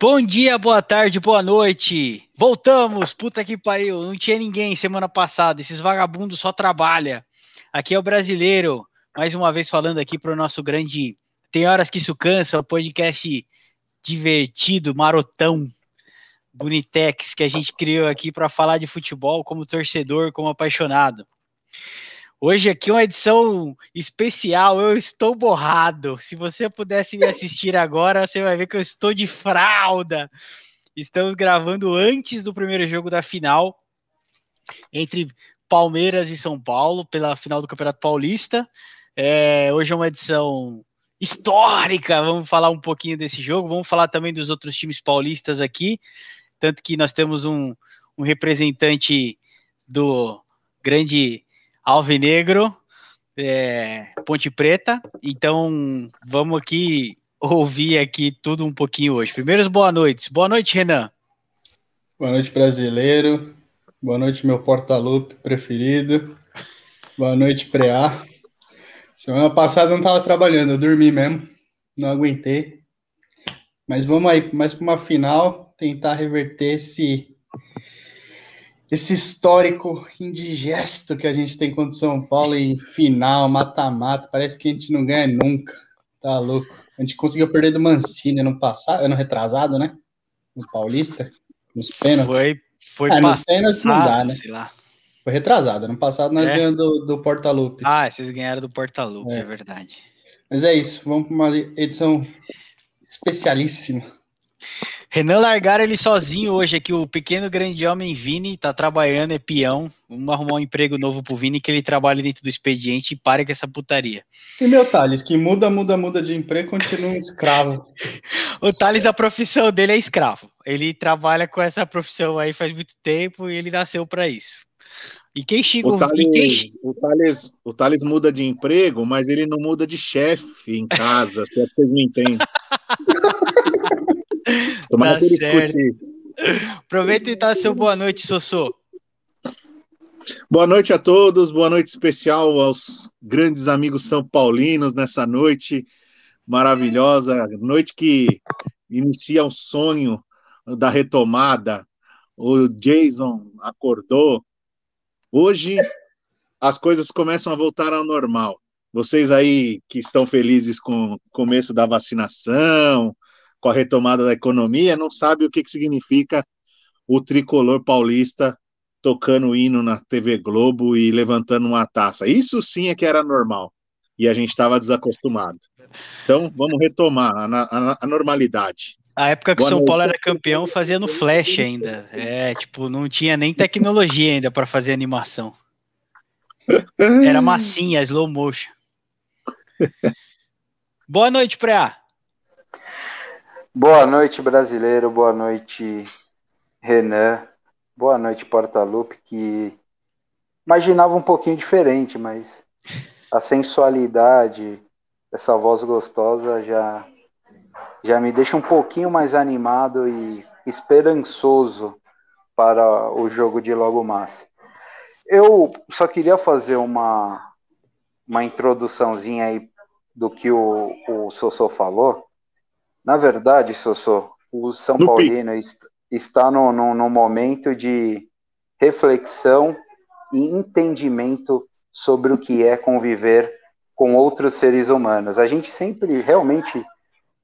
Bom dia, boa tarde, boa noite. Voltamos, puta que pariu. Não tinha ninguém semana passada. Esses vagabundos só trabalham. Aqui é o brasileiro. Mais uma vez falando aqui para o nosso grande. Tem horas que isso cansa, o podcast divertido, marotão, bonitex que a gente criou aqui para falar de futebol como torcedor, como apaixonado. Hoje aqui uma edição especial, eu estou borrado. Se você pudesse me assistir agora, você vai ver que eu estou de fralda. Estamos gravando antes do primeiro jogo da final entre Palmeiras e São Paulo pela final do Campeonato Paulista. É, hoje é uma edição histórica. Vamos falar um pouquinho desse jogo. Vamos falar também dos outros times paulistas aqui. Tanto que nós temos um, um representante do grande Alvinegro, é, Ponte Preta. Então, vamos aqui ouvir aqui tudo um pouquinho hoje. Primeiros boa noites. Boa noite, Renan. Boa noite, brasileiro. Boa noite, meu porta-lupe preferido. Boa noite, Preá. Semana passada eu não estava trabalhando, eu dormi mesmo. Não aguentei. Mas vamos aí, mais para uma final, tentar reverter esse esse histórico indigesto que a gente tem contra o São Paulo em final, mata-mata, parece que a gente não ganha nunca. Tá louco. A gente conseguiu perder do Mancini no passado, ano retrasado, né? No Paulista, nos pênaltis. Foi, foi ah, nos pênaltis não dá, né? Sei lá. Foi retrasado. Ano passado nós é? ganhamos do, do Portalupe. Ah, vocês ganharam do Portalupe, é. é verdade. Mas é isso, vamos para uma edição especialíssima. Renan largaram ele sozinho hoje aqui, o pequeno grande homem Vini tá trabalhando, é peão. Vamos arrumar um emprego novo pro Vini, que ele trabalhe dentro do expediente e pare com essa putaria. E meu Thales, que muda, muda, muda de emprego, continua um escravo. o Thales, a profissão dele é escravo. Ele trabalha com essa profissão aí faz muito tempo e ele nasceu para isso. E quem chega o Thales, quem... o, Thales, o Thales muda de emprego, mas ele não muda de chefe em casa, se é que vocês me entendem. Tomara tá que ele Aproveita e dá seu boa noite, Sossô. Boa noite a todos, boa noite especial aos grandes amigos são paulinos nessa noite maravilhosa, noite que inicia o sonho da retomada. O Jason acordou. Hoje as coisas começam a voltar ao normal. Vocês aí que estão felizes com o começo da vacinação, com a retomada da economia, não sabe o que, que significa o tricolor paulista tocando o hino na TV Globo e levantando uma taça. Isso sim é que era normal. E a gente estava desacostumado. Então, vamos retomar a, a, a normalidade. A época que o São Paulo era campeão fazia no Flash ainda. É, tipo, não tinha nem tecnologia ainda para fazer animação. Era massinha, slow motion. Boa noite, Preá. Boa noite, brasileiro. Boa noite, Renan. Boa noite, Porta-Lupe, que imaginava um pouquinho diferente, mas a sensualidade, essa voz gostosa já, já me deixa um pouquinho mais animado e esperançoso para o jogo de logo mais. Eu só queria fazer uma, uma introduçãozinha aí do que o, o Sossô falou na verdade, Sossô, o São no Paulino est está no, no, no momento de reflexão e entendimento sobre o que é conviver com outros seres humanos. A gente sempre realmente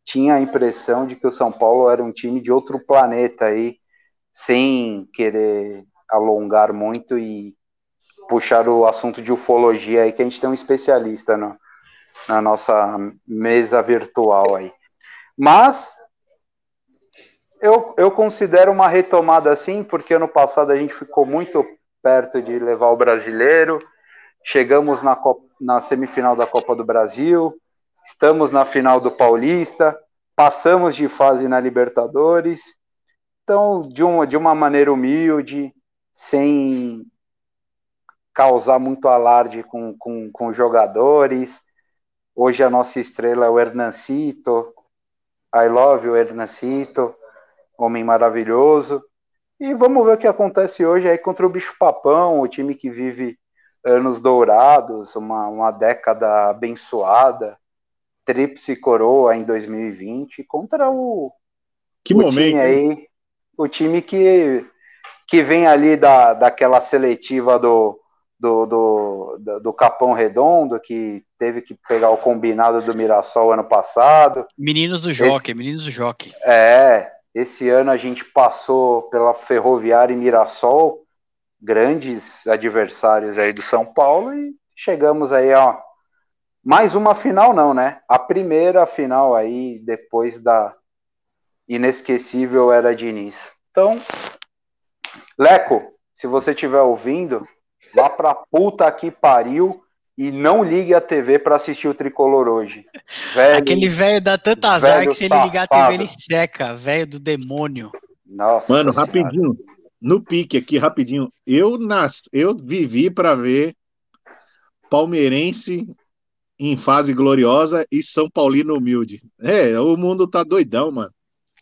tinha a impressão de que o São Paulo era um time de outro planeta aí, sem querer alongar muito e puxar o assunto de ufologia aí, que a gente tem um especialista no, na nossa mesa virtual aí. Mas eu, eu considero uma retomada assim, porque ano passado a gente ficou muito perto de levar o brasileiro, chegamos na, Copa, na semifinal da Copa do Brasil, estamos na final do Paulista, passamos de fase na Libertadores. Então, de uma, de uma maneira humilde, sem causar muito alarde com, com, com jogadores. Hoje a nossa estrela é o Hernancito, I love you, Hernacito, homem maravilhoso. E vamos ver o que acontece hoje aí contra o Bicho Papão, o time que vive anos dourados, uma, uma década abençoada, tríplice coroa em 2020, contra o, Que o momento. aí, o time que, que vem ali da, daquela seletiva do, do, do, do, do Capão Redondo, que teve que pegar o combinado do Mirassol ano passado. Meninos do Jockey, meninos do Jockey. É, esse ano a gente passou pela Ferroviária e Mirassol, grandes adversários aí do São Paulo, e chegamos aí, ó. Mais uma final, não, né? A primeira final aí, depois da inesquecível era Diniz. Então, Leco, se você estiver ouvindo, vá pra puta que pariu e não ligue a TV pra assistir o tricolor hoje. Velho, Aquele velho dá tanta azar velho que se ele ligar a TV safado. ele seca, velho do demônio. nossa Mano, Senhora. rapidinho. No pique aqui, rapidinho. Eu nas... eu vivi pra ver palmeirense em fase gloriosa e São Paulino humilde. É, o mundo tá doidão, mano.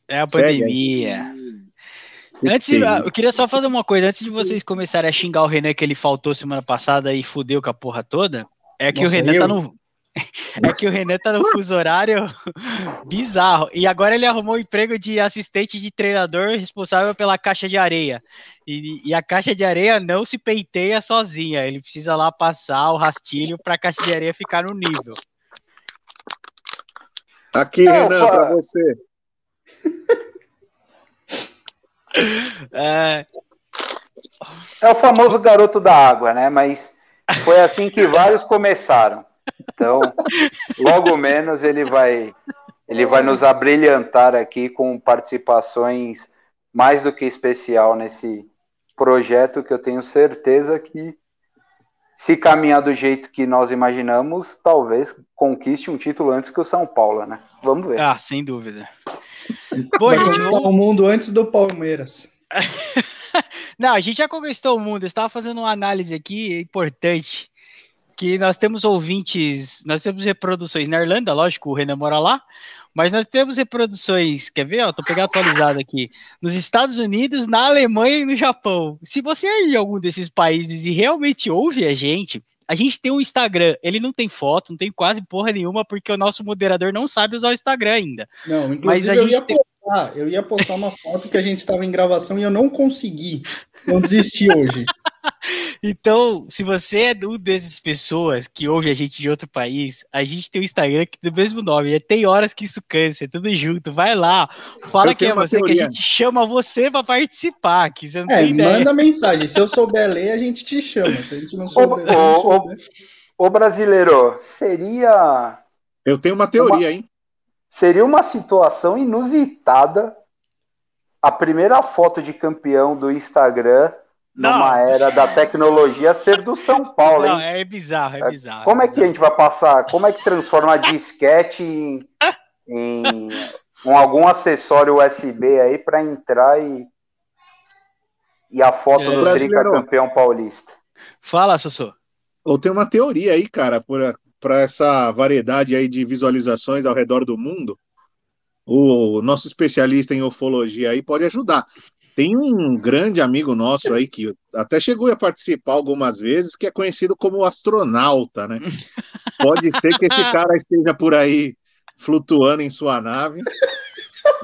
É a pandemia. Antes, Sim. eu queria só fazer uma coisa, antes de vocês começarem a xingar o Renan que ele faltou semana passada e fudeu com a porra toda, é que Nossa, o Renan tá eu? no é que o Renan tá no fuso horário bizarro. E agora ele arrumou o emprego de assistente de treinador responsável pela caixa de areia. E, e a caixa de areia não se penteia sozinha. Ele precisa lá passar o rastilho para a caixa de areia ficar no nível. Aqui, Não, Renan, pô. pra você. É, É o famoso garoto da água, né? Mas foi assim que vários começaram. Então, logo menos ele vai ele vai nos abrilhantar aqui com participações mais do que especial nesse projeto que eu tenho certeza que se caminhar do jeito que nós imaginamos, talvez conquiste um título antes que o São Paulo, né? Vamos ver. ah, sem dúvida. Bom, Vai gente, vamos... o mundo antes do Palmeiras. Não, a gente já conquistou o mundo. Eu estava fazendo uma análise aqui importante. Que nós temos ouvintes, nós temos reproduções na Irlanda, lógico, o Renan mora lá, mas nós temos reproduções, quer ver? Ó, tô pegando atualizado aqui, nos Estados Unidos, na Alemanha e no Japão. Se você é em algum desses países e realmente ouve a gente, a gente tem um Instagram, ele não tem foto, não tem quase porra nenhuma, porque o nosso moderador não sabe usar o Instagram ainda. Não, inclusive Mas a eu gente ia tem- postar, eu ia postar uma foto que a gente estava em gravação e eu não consegui. Não desisti hoje. Então, se você é um dessas pessoas que ouve a gente de outro país, a gente tem o Instagram que do mesmo nome. Tem horas que isso cansa, é tudo junto. Vai lá, fala quem é uma você, que teoria. a gente chama você para participar, que você não É, tem ideia. manda mensagem. Se eu souber ler, a gente te chama. Se a gente não souber, ô, ô, brasileiro, seria Eu tenho uma teoria, hein? seria uma situação inusitada a primeira foto de campeão do Instagram numa Não. era da tecnologia ser do São Paulo, Não, hein? é bizarro, é bizarro. Como é que a gente vai passar? Como é que transforma a disquete em, em um, algum acessório USB aí para entrar e e a foto É. do Brasileiro. tricampeão paulista? Fala, Sossô. Ou tem uma teoria aí, cara, para essa variedade aí de visualizações ao redor do mundo. O nosso especialista em ufologia aí pode ajudar. Tem um grande amigo nosso aí que até chegou a participar algumas vezes, que é conhecido como astronauta, né? Pode ser que esse cara esteja por aí flutuando em sua nave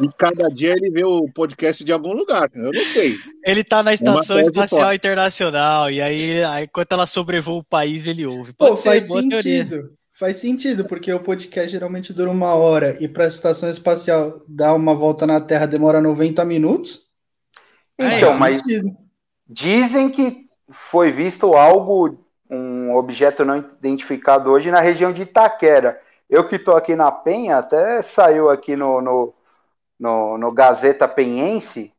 e cada dia ele vê o podcast de algum lugar. Eu não sei. Ele tá na Estação tese Espacial. Internacional, e aí, aí, enquanto ela sobrevoa o país, ele ouve. Pô, Pode ser, faz boa teoria. sentido. Faz sentido, porque o podcast geralmente dura uma hora e para a estação espacial dar uma volta na Terra demora 90 minutos. É, Então, Faz mas sentido. Dizem que foi visto algo, um objeto não identificado hoje na região de Itaquera. Eu que estou aqui na Penha, até saiu aqui no, no, no, no Gazeta Penhense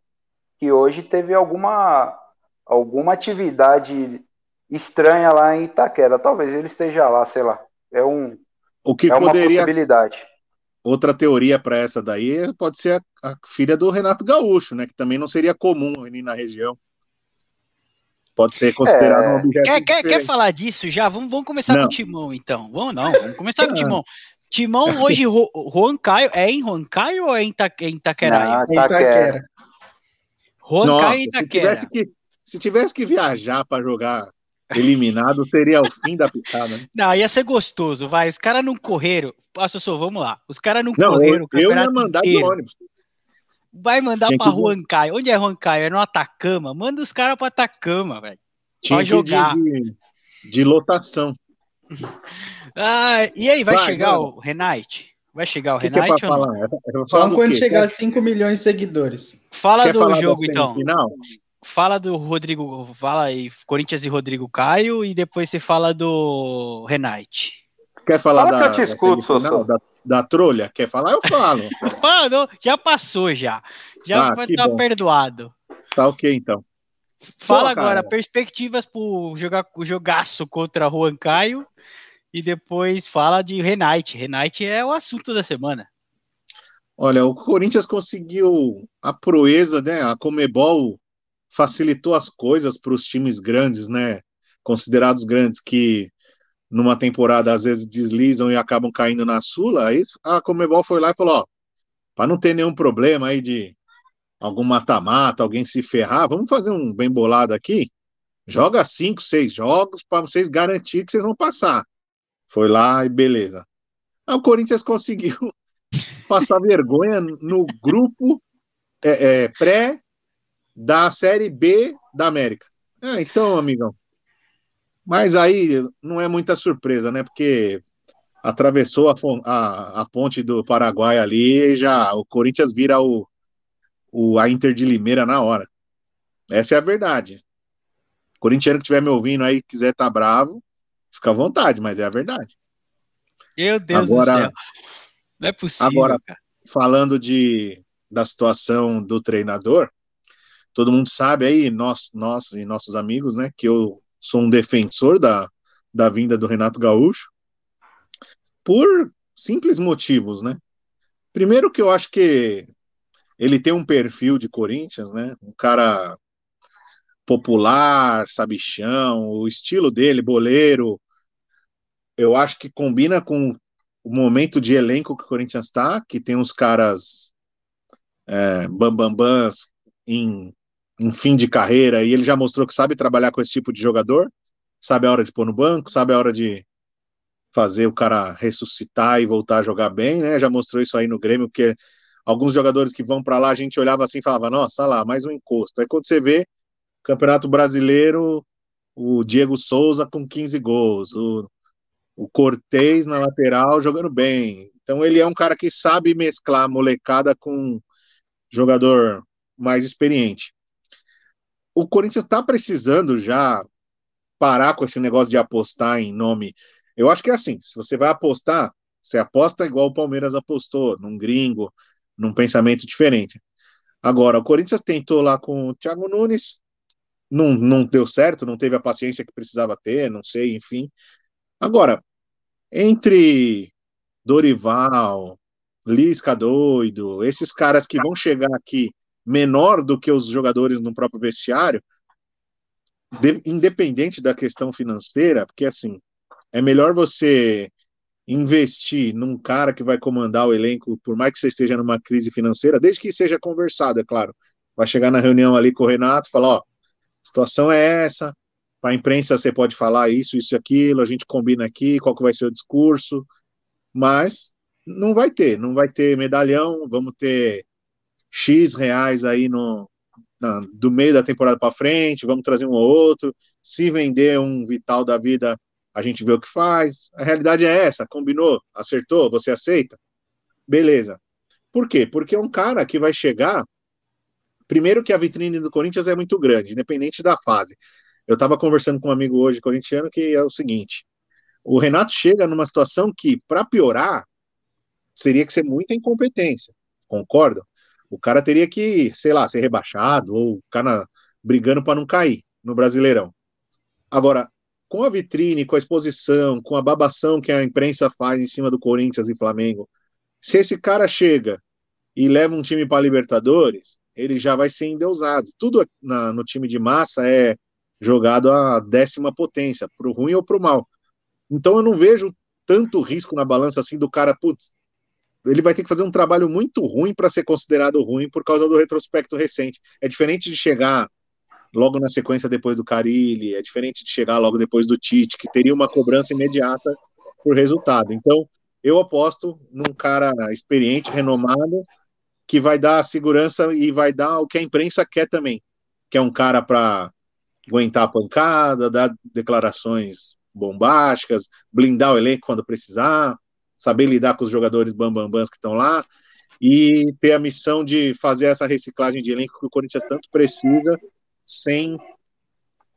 que hoje teve alguma, alguma atividade estranha lá em Itaquera. Talvez ele esteja lá, sei lá. É, um, O que é uma poderia possibilidade. Outra teoria para essa daí pode ser a, a filha do Renato Gaúcho, né? Que também não seria comum ali na região. Pode ser considerado É. um objeto Quer, quer, quer falar disso já? Vamos, vamos começar Não. com o Timão, então. Vamos não, vamos começar com o Ah. Timão. Timão hoje, Juan Caio, é em Juan Caio ou é em, Ita, em Itaqueraia? Não, Itaquera. Juan Caio e se Itaquera. tivesse, que, se tivesse que viajar para jogar eliminado, seria o fim da picada. né? Não, ia ser gostoso, vai. Os caras não correram. Ah, Sossô, vamos lá. Os caras não, Não, correram eu, eu ia mandar de inteiro. ônibus. Vai mandar Tinha pra que- Juan Caio. Onde é Juan Caio? É no Atacama. Manda os caras pra Atacama, velho. Tinha Pra que ir de, jogar. de, de lotação. Ah, e aí, vai, Vai, chegar manda. o Renate? Vai chegar o O que, é Renate para falar? Falar Só do quando chegar a Quer, 5 milhões de seguidores. Fala quer do jogo, então. semifinal? Fala do Rodrigo. Fala aí, Corinthians e Rodrigo Caio. E depois você fala do Renate. Quer falar Fala que da, eu te da escuto? Sossô. Da, da trolha? Quer falar? Eu falo. Fala, não, já passou, já. Já Ah, vai que estar bom. perdoado. tá ok, então. Fala Pô, agora, cara. perspectivas pro jogar, o jogaço contra Juan Caio. E depois fala de Renate. Renate é o assunto da semana. Olha, o Corinthians conseguiu a proeza, né? A Comebol facilitou as coisas para os times grandes, né? Considerados grandes que numa temporada às vezes deslizam e acabam caindo na Sula. Aí a Comebol foi lá e falou: para não ter nenhum problema aí de algum mata-mata, alguém se ferrar, vamos fazer um bem bolado aqui. Joga cinco, seis jogos para vocês garantir que vocês vão passar. Foi lá e beleza. Aí o Corinthians conseguiu passar vergonha no grupo é, é, pré da Série B da América. É, então, amigão. Mas aí não é muita surpresa, né? Porque atravessou a, a, a ponte do Paraguai ali e já o Corinthians vira o, o, a Inter de Limeira na hora. Essa é a verdade. Corintiano que estiver me ouvindo aí quiser estar bravo, fica à vontade, mas é a verdade. Meu Deus Agora- do céu. Não é possível, Agora- cara. falando de, da situação do treinador, todo mundo sabe aí, nós, nós e nossos amigos, né, que eu sou um defensor da, da vinda do Renato Gaúcho, por simples motivos, né? Primeiro que eu acho que ele tem um perfil de Corinthians, né? Um cara popular, sabichão, o estilo dele, boleiro, eu acho que combina com o momento de elenco que o Corinthians está, que tem uns caras é, bambambãs em, em fim de carreira, e ele já mostrou que sabe trabalhar com esse tipo de jogador, sabe a hora de pôr no banco, sabe a hora de fazer o cara ressuscitar e voltar a jogar bem, né? Já mostrou isso aí no Grêmio, porque alguns jogadores que vão para lá, a gente olhava assim e falava, nossa, lá, mais um encosto. Aí quando você vê Campeonato Brasileiro, o Diego Souza com 15 gols, o, o Cortez na lateral jogando bem. Então ele é um cara que sabe mesclar molecada com jogador mais experiente. O Corinthians está precisando já parar com esse negócio de apostar em nome. Eu acho que é assim, se você vai apostar, você aposta igual o Palmeiras apostou, num gringo, num pensamento diferente. Agora, o Corinthians tentou lá com o Thiago Nunes, não, não deu certo, não teve a paciência que precisava ter, não sei, enfim. Agora, entre Dorival, Lisca doido, esses caras que vão chegar aqui menor do que os jogadores no próprio vestiário, de- independente da questão financeira, porque assim, é melhor você investir num cara que vai comandar o elenco, por mais que você esteja numa crise financeira, desde que seja conversado, é claro. Vai chegar na reunião ali com o Renato, falar, ó, situação é essa, para a imprensa você pode falar isso, isso e aquilo, a gente combina aqui, qual que vai ser o discurso, mas não vai ter, não vai ter medalhão, vamos ter X reais aí no, na- do meio da temporada para frente, vamos trazer um ou outro, se vender um Vital da vida, a gente vê o que faz, a realidade é essa, combinou, acertou, você aceita? Beleza. Por quê? Porque é um cara que vai chegar, primeiro que a vitrine do Corinthians é muito grande, independente da fase. Eu estava conversando com um amigo hoje corintiano que é o seguinte: o Renato chega numa situação que, para piorar, seria que ser muita incompetência. Concordo? O cara teria que, sei lá, ser rebaixado ou o cara brigando para não cair no Brasileirão. Agora, com a vitrine, com a exposição, com a babação que a imprensa faz em cima do Corinthians e Flamengo, se esse cara chega e leva um time para Libertadores, ele já vai ser endeusado. Tudo na- no time de massa é jogado a décima potência, pro ruim ou pro mal. Então eu não vejo tanto risco na balança assim do cara, putz, ele vai ter que fazer um trabalho muito ruim para ser considerado ruim por causa do retrospecto recente. É diferente de chegar logo na sequência depois do Carilli, é diferente de chegar logo depois do Tite, que teria uma cobrança imediata por resultado. Então, eu aposto num cara experiente, renomado, que vai dar segurança e vai dar o que a imprensa quer também, que é um cara para aguentar a pancada, dar declarações bombásticas, blindar o elenco quando precisar, saber lidar com os jogadores bambambãs que estão lá e ter a missão de fazer essa reciclagem de elenco que o Corinthians tanto precisa, sem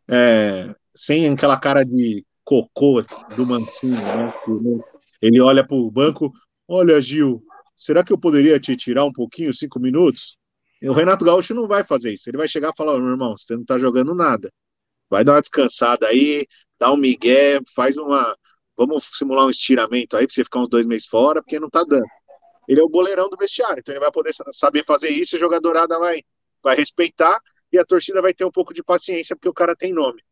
é, sem aquela cara de cocô do Mancinho, né? Ele olha para o banco, olha Gil, será que eu poderia te tirar um pouquinho, cinco minutos? O Renato Gaúcho não vai fazer isso. Ele vai chegar e falar, meu irmão, você não está jogando nada. Vai dar uma descansada aí, dá um migué, faz uma. Vamos simular um estiramento aí para você ficar uns dois meses fora, porque não tá dando. Ele é o goleirão do vestiário, então ele vai poder saber fazer isso, e a jogadorada vai, vai respeitar e a torcida vai ter um pouco de paciência, porque o cara tem nome.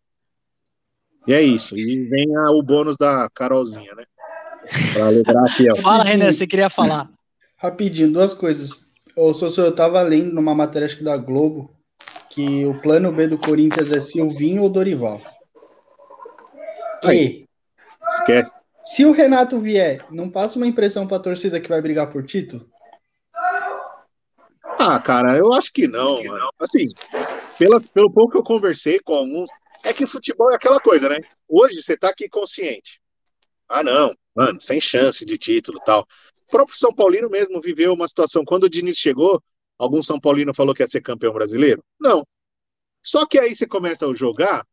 E é isso. E vem a, o bônus da Carolzinha, né? Pra alegrar a Fala, Renan, você queria falar. Rapidinho, duas coisas. Ô, Sossô, eu tava lendo numa matéria acho que da Globo que o plano B do Corinthians é Silvinho ou Dorival. Aí. Esquece. Se o Renato vier, não passa uma impressão pra torcida que vai brigar por título? Ah, cara, eu acho que não, mano. Assim, pela, pelo pouco que eu conversei com alguns, é que futebol é aquela coisa, né? Hoje você tá aqui consciente. Ah, não, mano, sem chance de título tal. O próprio São Paulino mesmo viveu uma situação. Quando o Diniz chegou, algum São Paulino falou que ia ser campeão brasileiro? Não. Só que aí você começa a jogar,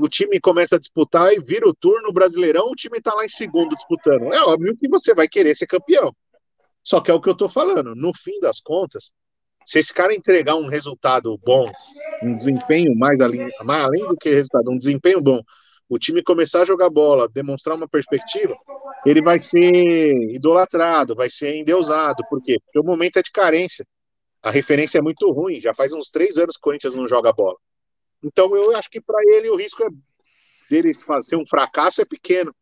o time começa a disputar e vira o turno brasileirão, o time tá lá em segundo disputando. É óbvio que você vai querer ser campeão. Só que é o que eu tô falando. No fim das contas, se esse cara entregar um resultado bom, um desempenho mais além, mais além do que resultado, um desempenho bom, o time começar a jogar bola, demonstrar uma perspectiva, ele vai ser idolatrado, vai ser endeusado. Por quê? Porque o momento é de carência. A referência é muito ruim. Já faz uns três anos que o Corinthians não joga bola. Então eu acho que para ele o risco é dele fazer um fracasso é pequeno.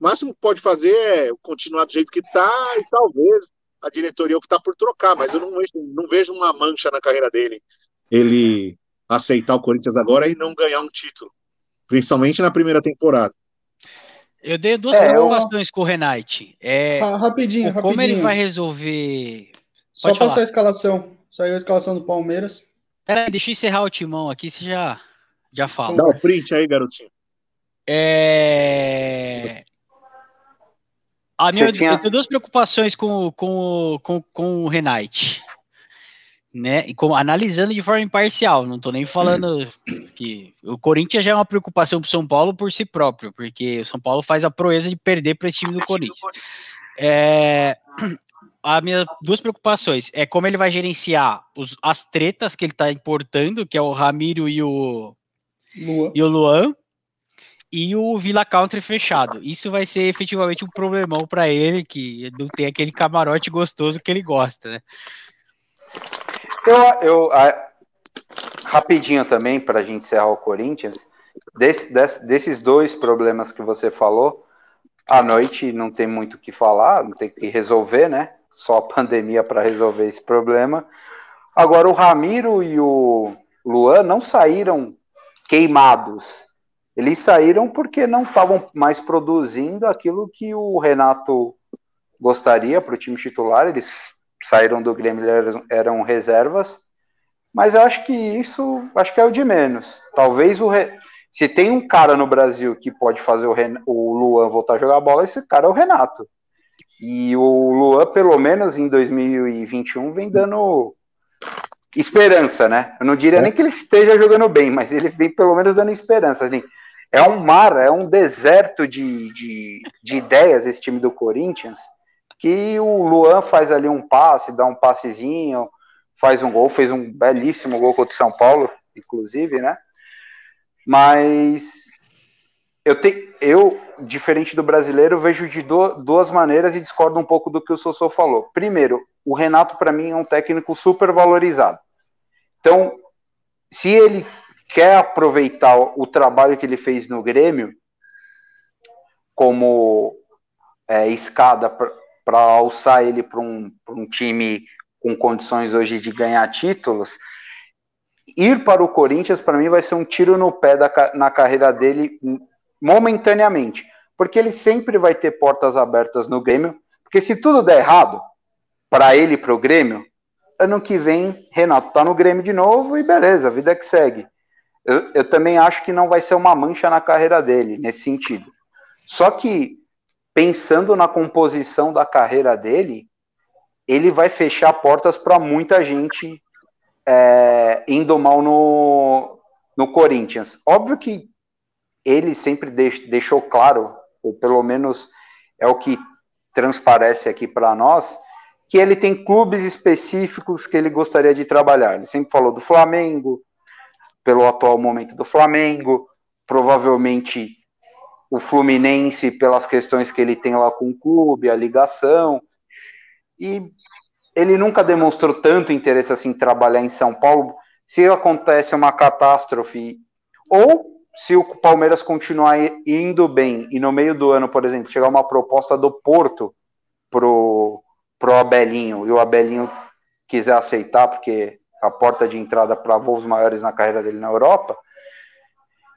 O máximo que pode fazer é continuar do jeito que está e talvez a diretoria optar por trocar, mas eu não vejo, não vejo uma mancha na carreira dele. Ele aceitar o Corinthians agora e não ganhar um título, principalmente na primeira temporada. Eu dei duas é, preocupações eu... com o Renate. É, ah, rapidinho, como rapidinho. ele vai resolver. Só Pode passar a escalação. Saiu a escalação do Palmeiras. Peraí, deixa eu encerrar o timão aqui, você já, já fala. Dá o um print aí, garotinho. É. A minha, tinha... Eu tenho duas preocupações com, com, com, com o Renate. Né? E com, analisando de forma imparcial, não estou nem falando que o Corinthians já é uma preocupação para o São Paulo por si próprio, porque o São Paulo faz a proeza de perder para esse time do Corinthians. É, a minha duas preocupações é como ele vai gerenciar os, as tretas que ele está importando, que é o Ramiro e o Luan. e o Luan, e o Villa Country fechado. Isso vai ser efetivamente um problemão para ele, que não tem aquele camarote gostoso que ele gosta, né? Eu, eu a, rapidinho também para a gente encerrar o Corinthians, desse, desse, desses dois problemas que você falou, à noite não tem muito o que falar, não tem que resolver, né? Só a pandemia para resolver esse problema. Agora, o Ramiro e o Luan não saíram queimados. Eles saíram porque não estavam mais produzindo aquilo que o Renato gostaria para o time titular. Eles saíram do Grêmio, eram, reservas. Mas eu acho que isso acho que é o de menos. Talvez o Re... se tem um cara no Brasil que pode fazer o, Ren... o Luan voltar a jogar bola, esse cara é o Renato. E o Luan, pelo menos em 2021, vem dando esperança, né? Eu não diria é. nem que ele esteja jogando bem, mas ele vem pelo menos dando esperança. Assim, é um mar, é um deserto de, de, de ideias esse time do Corinthians, que o Luan faz ali um passe, dá um passezinho, faz um gol, fez um belíssimo gol contra o São Paulo, inclusive, né? Mas eu, te, eu, diferente do brasileiro, vejo de do, duas maneiras e discordo um pouco do que o Sossô falou. Primeiro, o Renato, para mim, é um técnico super valorizado. Então, se ele quer aproveitar o trabalho que ele fez no Grêmio, como é, escada para alçar ele para um, um time com condições hoje de ganhar títulos, ir para o Corinthians, para mim, vai ser um tiro no pé da, na carreira dele momentaneamente. Porque ele sempre vai ter portas abertas no Grêmio. Porque se tudo der errado, para ele e para o Grêmio, ano que vem, Renato tá no Grêmio de novo e beleza, a vida que segue. Eu, eu também acho que não vai ser uma mancha na carreira dele, nesse sentido. Só que, pensando na composição da carreira dele, ele vai fechar portas para muita gente é, indo mal no, no Corinthians. Óbvio que ele sempre deixou claro, ou pelo menos é o que transparece aqui para nós, que ele tem clubes específicos que ele gostaria de trabalhar. Ele sempre falou do Flamengo, pelo atual momento do Flamengo, provavelmente o Fluminense pelas questões que ele tem lá com o clube, a ligação. E ele nunca demonstrou tanto interesse assim em trabalhar em São Paulo. Se acontece uma catástrofe, ou se o Palmeiras continuar indo bem e no meio do ano, por exemplo, chegar uma proposta do Porto pro, pro Abelinho e o Abelinho quiser aceitar, porque a porta de entrada para voos maiores na carreira dele na Europa,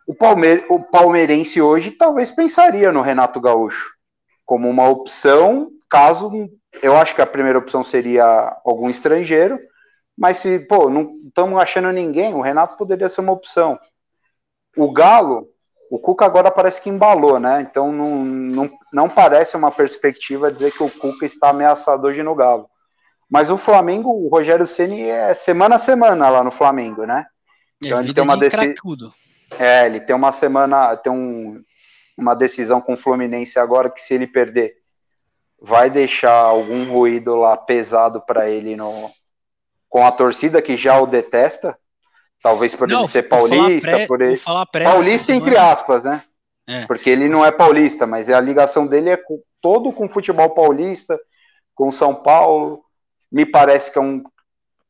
o, Palme o palmeirense hoje talvez pensaria no Renato Gaúcho como uma opção, caso eu acho que a primeira opção seria algum estrangeiro, mas se, pô, não estamos achando ninguém, o Renato poderia ser uma opção. O Galo, o Cuca agora parece que embalou, né? Então não, não, não parece uma perspectiva dizer que o Cuca está ameaçado hoje no Galo. Mas o Flamengo, o Rogério Ceni é semana a semana lá no Flamengo, né? Então é ele tem uma decisão. É, ele tem uma semana, tem um, uma decisão com o Fluminense agora que se ele perder vai deixar algum ruído lá pesado para ele no com a torcida que já o detesta, talvez por não, ele ser paulista, pré, por ele paulista entre aspas, né? É. Porque ele não é paulista, mas a ligação dele é com, todo com o futebol paulista, com São Paulo. Me parece que é um,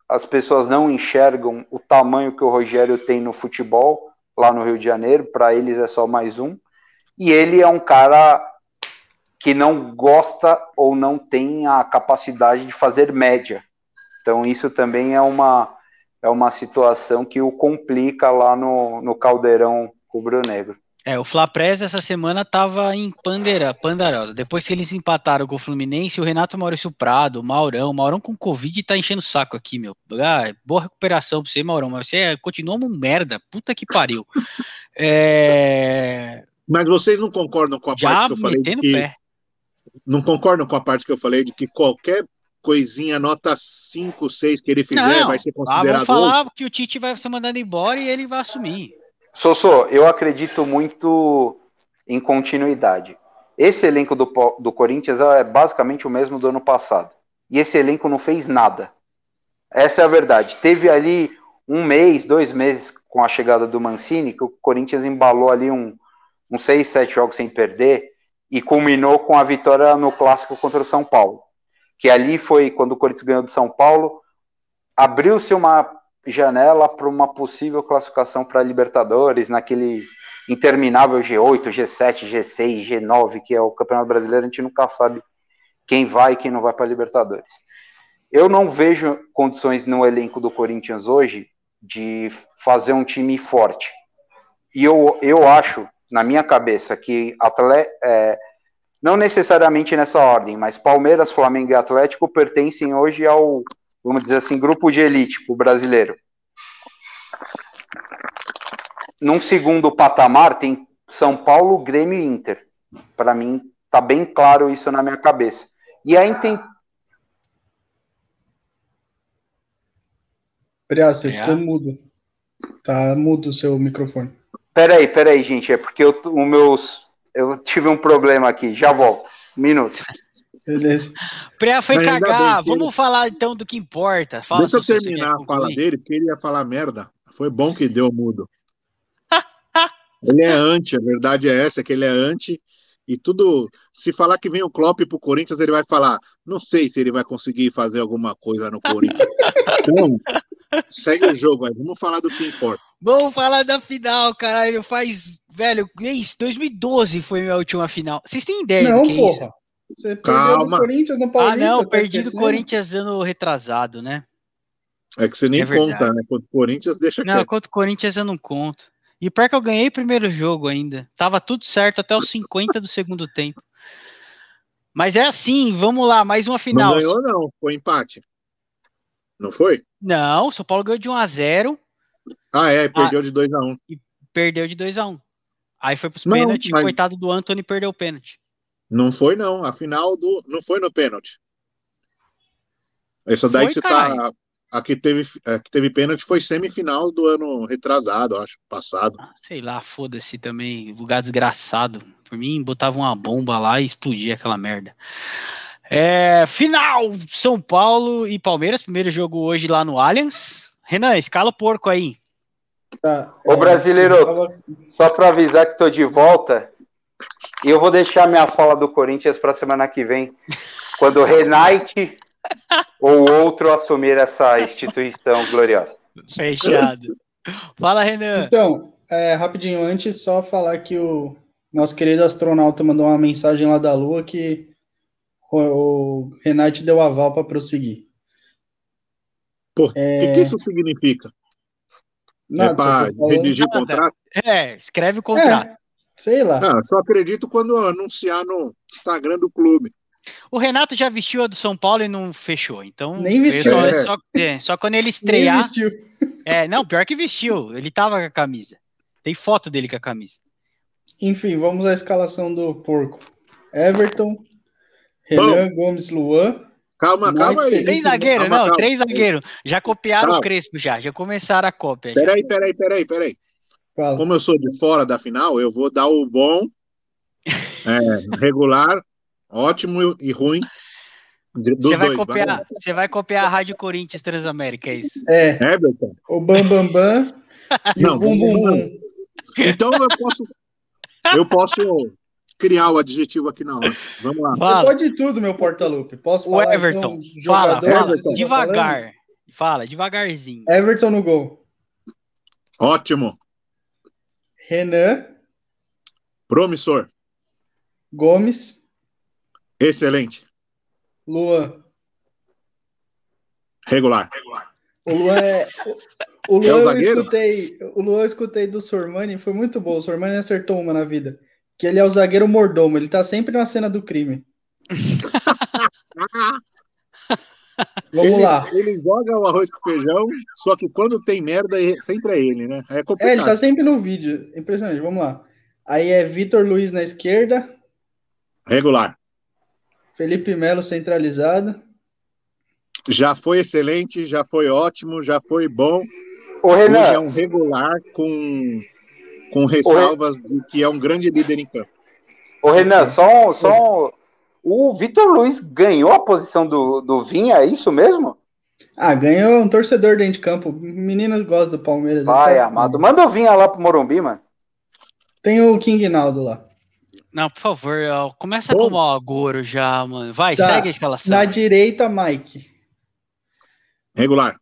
as pessoas não enxergam o tamanho que o Rogério tem no futebol lá no Rio de Janeiro, para eles é só mais um. E ele é um cara que não gosta ou não tem a capacidade de fazer média. Então, isso também é uma, é uma situação que o complica lá no, no caldeirão rubro-negro. É, o Flaprés essa semana estava em Pandera, Pandarosa. Depois que eles empataram com o Fluminense, o Renato Maurício Prado, o Maurão, o Maurão com Covid tá enchendo o saco aqui, meu. Ah, boa recuperação pra você, Maurão, mas você continua um merda. Puta que pariu. É... Mas vocês não concordam com a Já parte que eu falei? De que, pé não concordam com a parte que eu falei de que qualquer coisinha, nota 5, 6 que ele fizer não, vai ser considerado. Ah, vamos falar que o Tite vai ser mandado embora e ele vai assumir. Sossô, eu acredito muito em continuidade. Esse elenco do, do Corinthians é basicamente o mesmo do ano passado. E esse elenco não fez nada. Essa é a verdade. Teve ali um mês, dois meses com a chegada do Mancini, que o Corinthians embalou ali um, um seis, sete jogos sem perder e culminou com a vitória no clássico contra o São Paulo. Que ali foi quando o Corinthians ganhou do São Paulo, abriu-se uma janela para uma possível classificação para Libertadores, naquele interminável G8, G7, G6, G9, que é o Campeonato Brasileiro, a gente nunca sabe quem vai e quem não vai para Libertadores. Eu não vejo condições no elenco do Corinthians hoje de fazer um time forte. E eu, eu acho na minha cabeça, que atleta, é, não necessariamente nessa ordem, mas Palmeiras, Flamengo e Atlético pertencem hoje ao, vamos dizer assim, grupo de elite o brasileiro. Num segundo patamar tem São Paulo, Grêmio e Inter. Para mim, tá bem claro isso na minha cabeça. E aí tem. Priá, você ficou mudo. Tá mudo o seu microfone. Peraí, peraí, gente. É porque eu, o meus, eu tive um problema aqui. Já volto. Minuto. Beleza. Pré foi Mas cagar. Vamos ele... falar então do que importa. Fala Deixa eu terminar a fala dele, porque ele ia falar merda. Foi bom que deu mudo. ele é anti, a verdade é essa, que ele é anti. E tudo. Se falar que vem o Klopp pro Corinthians, ele vai falar. Não sei se ele vai conseguir fazer alguma coisa no Corinthians. então, segue o jogo aí. Vamos falar do que importa. Vamos falar da final, caralho. Faz, velho, 2012 foi minha última final. Vocês têm ideia não, do que porra. é isso? Você Calma. Corinthians no Ah, Paulista. não, tá perdi do? Corinthians ano retrasado, né? É que você nem É conta, né? Contra o Corinthians, deixa Não, quieto. contra o Corinthians eu não conto. E pior que eu ganhei o primeiro jogo ainda. Tava tudo certo até os 50 do segundo tempo. Mas é assim, vamos lá, mais uma Não final. ganhou, não. Foi empate. Não foi? Não, o São Paulo ganhou de 1 a 0 Ah, é, perdeu de 2 a 1 perdeu de 2 a 1 Aí foi pros Não, pênaltis, mas- coitado do Anthony perdeu o pênalti. Não foi, não. A final do. Não foi no pênalti. Essa daí Foi, que você caralho. tá. A que teve, a que teve pênalti foi semifinal do ano retrasado, acho, passado. Ah, Sei lá, foda-se também, lugar desgraçado. Por mim, botava uma bomba lá e explodia aquela merda. É, final, São Paulo e Palmeiras, primeiro jogo hoje lá no Allianz. Renan, escala o porco aí. Tá, Ô, brasileiro. Só para avisar que tô de volta. E eu vou deixar minha fala do Corinthians para semana que vem, quando o Renate ou outro assumir essa instituição gloriosa. Fechado. Fala, Renan. Então, é, rapidinho, antes só falar que o nosso querido astronauta mandou uma mensagem lá da Lua que o, o Renate deu aval para prosseguir. Pô, o É. que, que isso significa? Nada, é tô falando- redigir o nada. contrato? É, escreve o contrato. É, sei lá. Não, só acredito quando anunciar no Instagram do clube. O Renato já vestiu a do São Paulo e não fechou. Então, Nem vestiu. Só, É. só, é, só quando ele Nem estrear. vestiu. É, não, pior que vestiu. Ele tava com a camisa. Tem foto dele com a camisa. Enfim, vamos à escalação do porco. Everton, Renan Gomes Luan. Calma, Mike calma aí. Felipe. Três zagueiros, não, calma. três zagueiros. Já copiaram Calma. o Crespo já, já começaram a cópia. já. Peraí, peraí, peraí, peraí. Fala. Como eu sou de fora da final, eu vou dar o bom, é, regular, ótimo e ruim Você vai dois. copiar, você vai copiar a Rádio Corinthians Transamérica, é isso? É, Everton. o Bam Bam Bam e Não, o Bum Bum Bum Bum. Então eu posso, eu posso criar o adjetivo aqui na hora. Vamos lá. Fala. pode tudo, meu porta-lupe. Posso O falar, Everton, então, fala, fala, que você tá devagar. Fala, devagarzinho. Everton no gol. Ótimo, Renan, promissor, Gomes, excelente, Luan. regular. O Luan é. O, É o Luan eu zagueiro? escutei. O Luan eu escutei do Sormani, foi muito bom. O Sormani acertou uma na vida. Que ele é o zagueiro mordomo, ele tá sempre na cena do crime. Vamos ele, lá. Ele joga o arroz com feijão, só que quando tem merda, é- sempre é ele, né? É É, ele complicado. tá sempre no vídeo. Impressionante, vamos lá. Aí é Vitor Luiz na esquerda, Regular. Felipe Melo centralizado. Já foi excelente, já foi ótimo, já foi bom. Ô, Hoje é Renan, um regular com, com ressalvas de que é um grande líder em campo. ô, Renan só, um- só um- o Vitor Luiz ganhou a posição do, do Vinha, é isso mesmo? Ah, ganhou um torcedor dentro de campo. Meninos gostam do Palmeiras. Vai, Então, amado. Manda o Vinha lá pro Morumbi, mano. Tem o King Naldo lá. Não, por favor, começa Bom. como Agoro já, mano. Vai, Tá, segue a escalação. Na direita, Mike. Regular.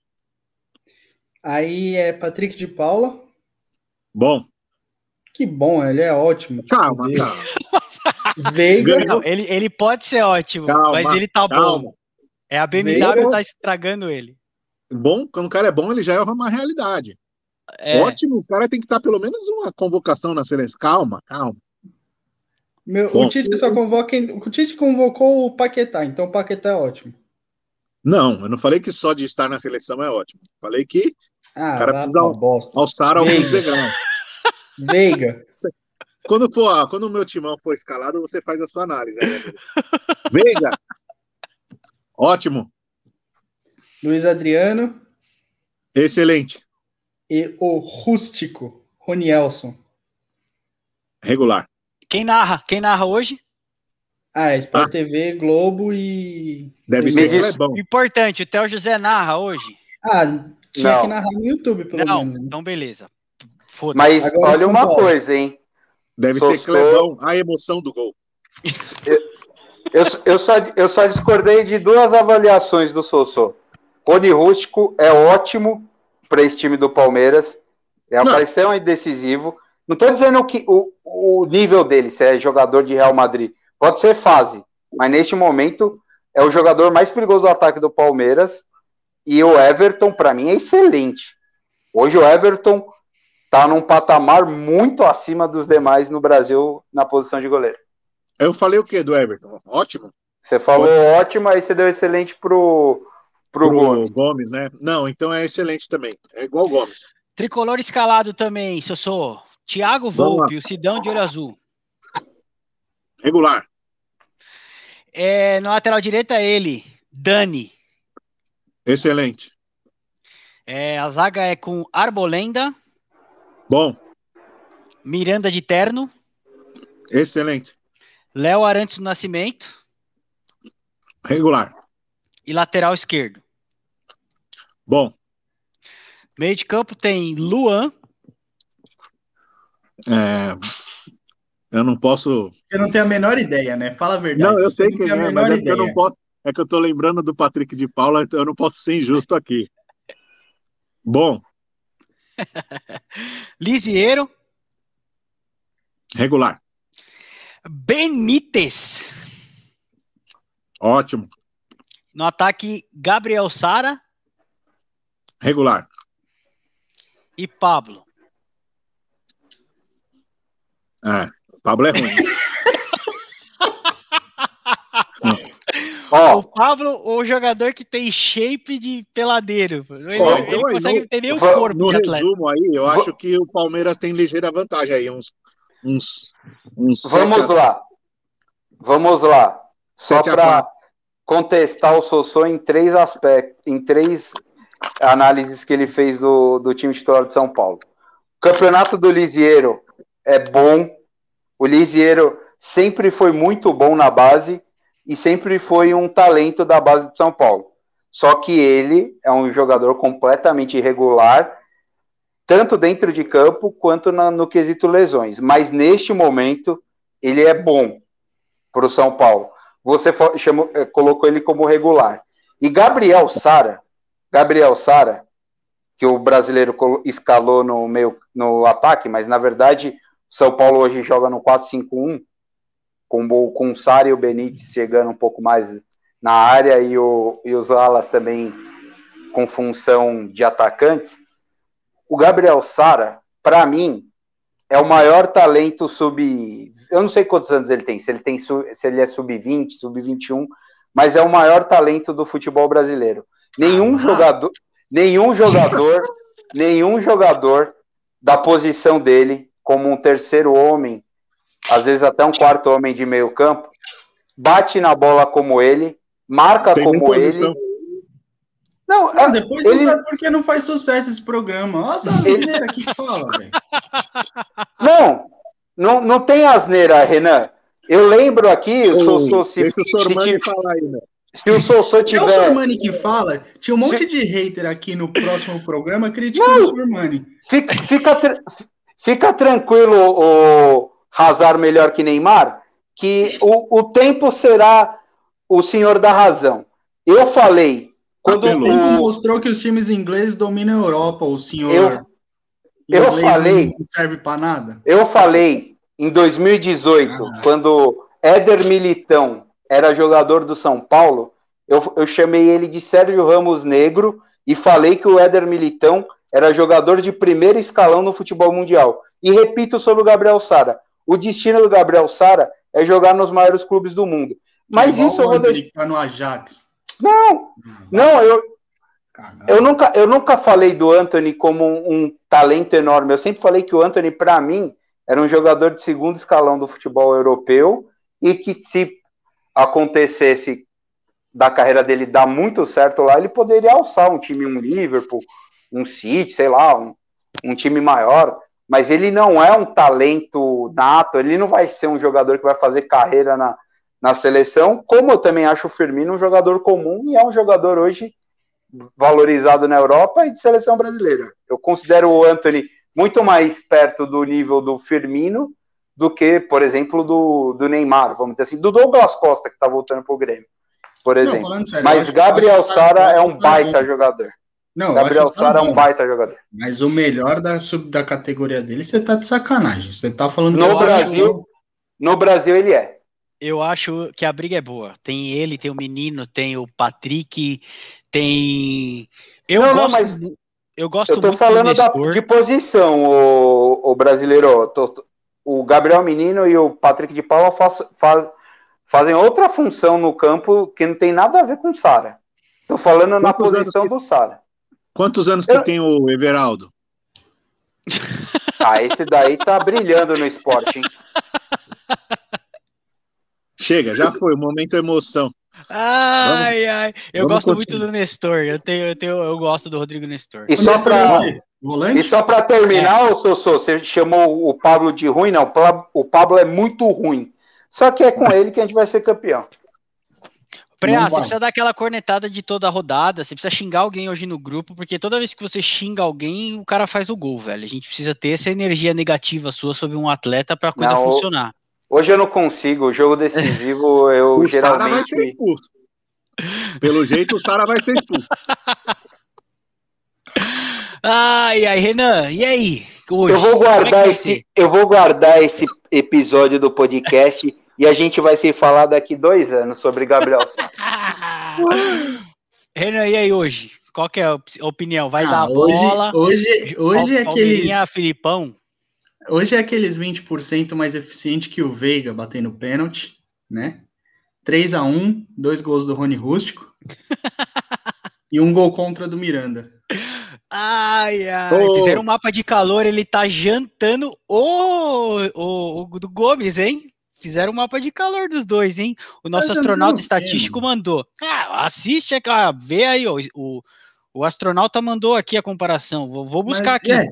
Aí é Patrick de Paula. Bom. Que bom, ele é ótimo. Tipo, Calma, Deus. calma. Veiga. Não, ele, ele pode ser ótimo, Calma, mas ele tá calma. bom. É a BMW Veiga. tá estragando ele. Bom, quando o cara é bom, ele já é uma realidade. É, Ótimo, o cara tem que estar pelo menos uma convocação na seleção. Calma, calma. Meu, Bom. o Tite só convoca. O Tite convocou o Paquetá, então o Paquetá é ótimo. Não, eu não falei que só de estar na seleção é ótimo. Falei que Ah, cara vá precisa- bosta. alçar alguns degraus. Veiga. Quando, for, quando o meu timão for escalado, você faz a sua análise. né? Veiga. Ótimo. Luiz Adriano Excelente. e o rústico Ronielson. Regular. Quem narra? Quem narra hoje? Ah, é Sport Ah. TV, Globo e. Deve Me ser diz- Clebão. Importante, o Theo José narra hoje? Ah, tinha Não. que narrar no YouTube, pelo Não, menos. né? então beleza. Mas Agora olha uma coisa, hein? Deve Sou- ser Clebão. A emoção do gol. Eu, eu, só, eu só discordei de duas avaliações do Sossô. Rony Rústico é ótimo para esse time do Palmeiras. É apareceu e decisivo. Não estou dizendo que o, o nível dele, se é jogador de Real Madrid. Pode ser fase. mas neste momento é o jogador mais perigoso do ataque do Palmeiras. E o Everton, para mim, é excelente. Hoje o Everton tá num patamar muito acima dos demais no Brasil na posição de goleiro. Eu falei o que do Everton? Ótimo. Você falou ótimo, aí você deu excelente pro, pro, Pro Gomes. Gomes, né? Não, então é excelente também. É igual o Gomes. Tricolor escalado também, se eu sou. Thiago Volpe, o Sidão de olho azul. Regular. É, na lateral direita, ele, Dani. Excelente. É, a zaga é com Arbolenda, Bom. Miranda de Terno, Excelente. Léo Arantes do Nascimento Regular. e lateral esquerdo. Bom. Meio de campo tem Luan, É, Eu não posso. Você não tem a menor ideia, né? Fala a verdade. Não, eu sei a é, menor mas é que eu não ideia. posso. É que eu tô lembrando do Patrick de Paula, então eu não posso ser injusto aqui. Bom, Lisieiro, regular. Benítez. Ótimo. No ataque, Gabriel Sara Regular. e Pablo. É, Pablo é ruim. O Pablo, o jogador que tem shape de peladeiro. Ele, Ó, ele então consegue no- ter nem o corpo No de atleta. resumo aí, eu acho que o Palmeiras tem ligeira vantagem aí. Uns. uns, uns vamos sete lá. Vamos lá. Só para contestar o Sossô em três aspectos, em três análises que ele fez do, do time titular de São Paulo. O campeonato do Lisieiro é bom. O Lisieiro sempre foi muito bom na base e sempre foi um talento da base de São Paulo. Só que ele é um jogador completamente irregular, tanto dentro de campo quanto na- no quesito lesões. Mas neste momento, ele é bom para o São Paulo. Você chamou- eh, colocou ele como regular. E Gabriel Sara, Gabriel Sara, que o brasileiro escalou no meio no ataque, mas na verdade São Paulo hoje joga no 4-5-1, com, o- Sara e o Benítez chegando um pouco mais na área e, o, e os alas também com função de atacantes. O Gabriel Sara, para mim, é o maior talento sub. Eu não sei quantos anos ele tem, se ele tem se ele é sub-20, sub-21, mas é o maior talento do futebol brasileiro. Nenhum jogador, nenhum jogador, nenhum jogador da posição dele, como um terceiro homem, às vezes até um quarto homem de meio campo, bate na bola como ele, marca Tem como ele. Não, Ah, é- depois ele- não sabe por que não faz sucesso esse programa. Olha essa asneira que fala, velho. Não, não, não tem asneira, Renan. Eu lembro aqui, o Sossô, se, Deixa o se, Sormani ti- falar aí, né? se o Sossô É o tiver. Sormani que fala. Tinha um monte de hater aqui no próximo programa criticando o Sormani. Fica, fica, tra- fica tranquilo, o Hazard melhor que Neymar, que o, o tempo será o senhor da razão. Eu falei, quando. O tempo o, mostrou que os times ingleses dominam a Europa, o senhor. Eu- eu falei- Não serve pra nada. eu falei em 2018, Ah. quando Éder Militão era jogador do São Paulo, eu, eu chamei ele de Sérgio Ramos Negro e falei que o Éder Militão era jogador de primeiro escalão no futebol mundial. E repito sobre o Gabriel Sara. O destino do Gabriel Sara é jogar nos maiores clubes do mundo. Mas Igual isso o que tá no Ajax. Não, não, eu, eu nunca, eu nunca falei do Anthony como um, um talento enorme. Eu sempre falei que o Anthony, para mim, era um jogador de segundo escalão do futebol europeu e que se acontecesse da carreira dele dar muito certo lá, ele poderia alçar um time, um Liverpool, um City, sei lá, um, um time maior. Mas ele não é um talento nato, ele não vai ser um jogador que vai fazer carreira na, na seleção, como eu também acho o Firmino um jogador comum e é um jogador hoje valorizado na Europa e de seleção brasileira. Eu considero o Anthony muito mais perto do nível do Firmino do que, por exemplo, do, do Neymar, vamos dizer assim, do Douglas Costa, que está voltando para o Grêmio, por Não, exemplo. falando sério, Mas Gabriel Sara é um Sara baita jogador. Não, Gabriel o Sara é um baita jogador. Mas o melhor da, sub, da categoria dele, você tá de sacanagem. Você tá falando No que eu acho Brasil-. No Brasil ele é. eu acho que a briga é boa. Tem ele, tem o menino, tem o Patrick, tem. Eu Não, não, gosto. mas mu- eu gosto Eu tô muito falando do da, de posição, o, o brasileiro. Tô- tô- o Gabriel Menino e o Patrick de Paula faz- faz- fazem outra função no campo que não tem nada a ver com o Sara. Tô falando na posição do Sara. Quantos anos que Eu- tem o Everaldo? Ah, esse daí tá brilhando no esporte, hein? Chega, já foi, o momento emoção. Ai, ai. Eu vamos gosto muito continuar. do Nestor. Eu, tenho, eu, tenho, eu gosto do Rodrigo Nestor. E só pra, e só pra terminar, ô Sossô, você chamou o Pablo de ruim? Não, o Pablo é muito ruim. Só que é com ele que a gente vai ser campeão. Preá, Não você precisa dar aquela cornetada de toda a rodada, você precisa xingar alguém hoje no grupo, porque toda vez que você xinga alguém, o cara faz o gol, velho. A gente precisa ter essa energia negativa sua sobre um atleta pra coisa Não, o- funcionar. Hoje eu não consigo, o jogo decisivo eu O Sara vai ser geralmente. expulso. Pelo jeito, o Sara vai ser expulso. Ai, ai, Renan, e aí? Hoje, Eu vou é guardar vai esse, eu vou guardar esse episódio do podcast e a gente vai se falar daqui dois anos sobre Gabriel. Renan, e aí hoje? Qual que é a op- opinião? Vai Ah, dar a hoje, bola? hoje, hoje, é aqueles, Palmeirinha, Filipão? hoje é aqueles 20% mais eficiente que o Veiga batendo pênalti, né? 3 a 1 dois gols do Rony Rústico e um gol contra do Miranda. Ai, ai. Ô. Fizeram um mapa de calor, ele tá jantando o, o, o do Gomes, hein? Fizeram um mapa de calor dos dois, hein? O nosso jantando astronauta o estatístico mandou. Ah, assiste, ah, vê aí, ó, o, o astronauta mandou aqui a comparação. Vou, vou buscar Mas, aqui. é,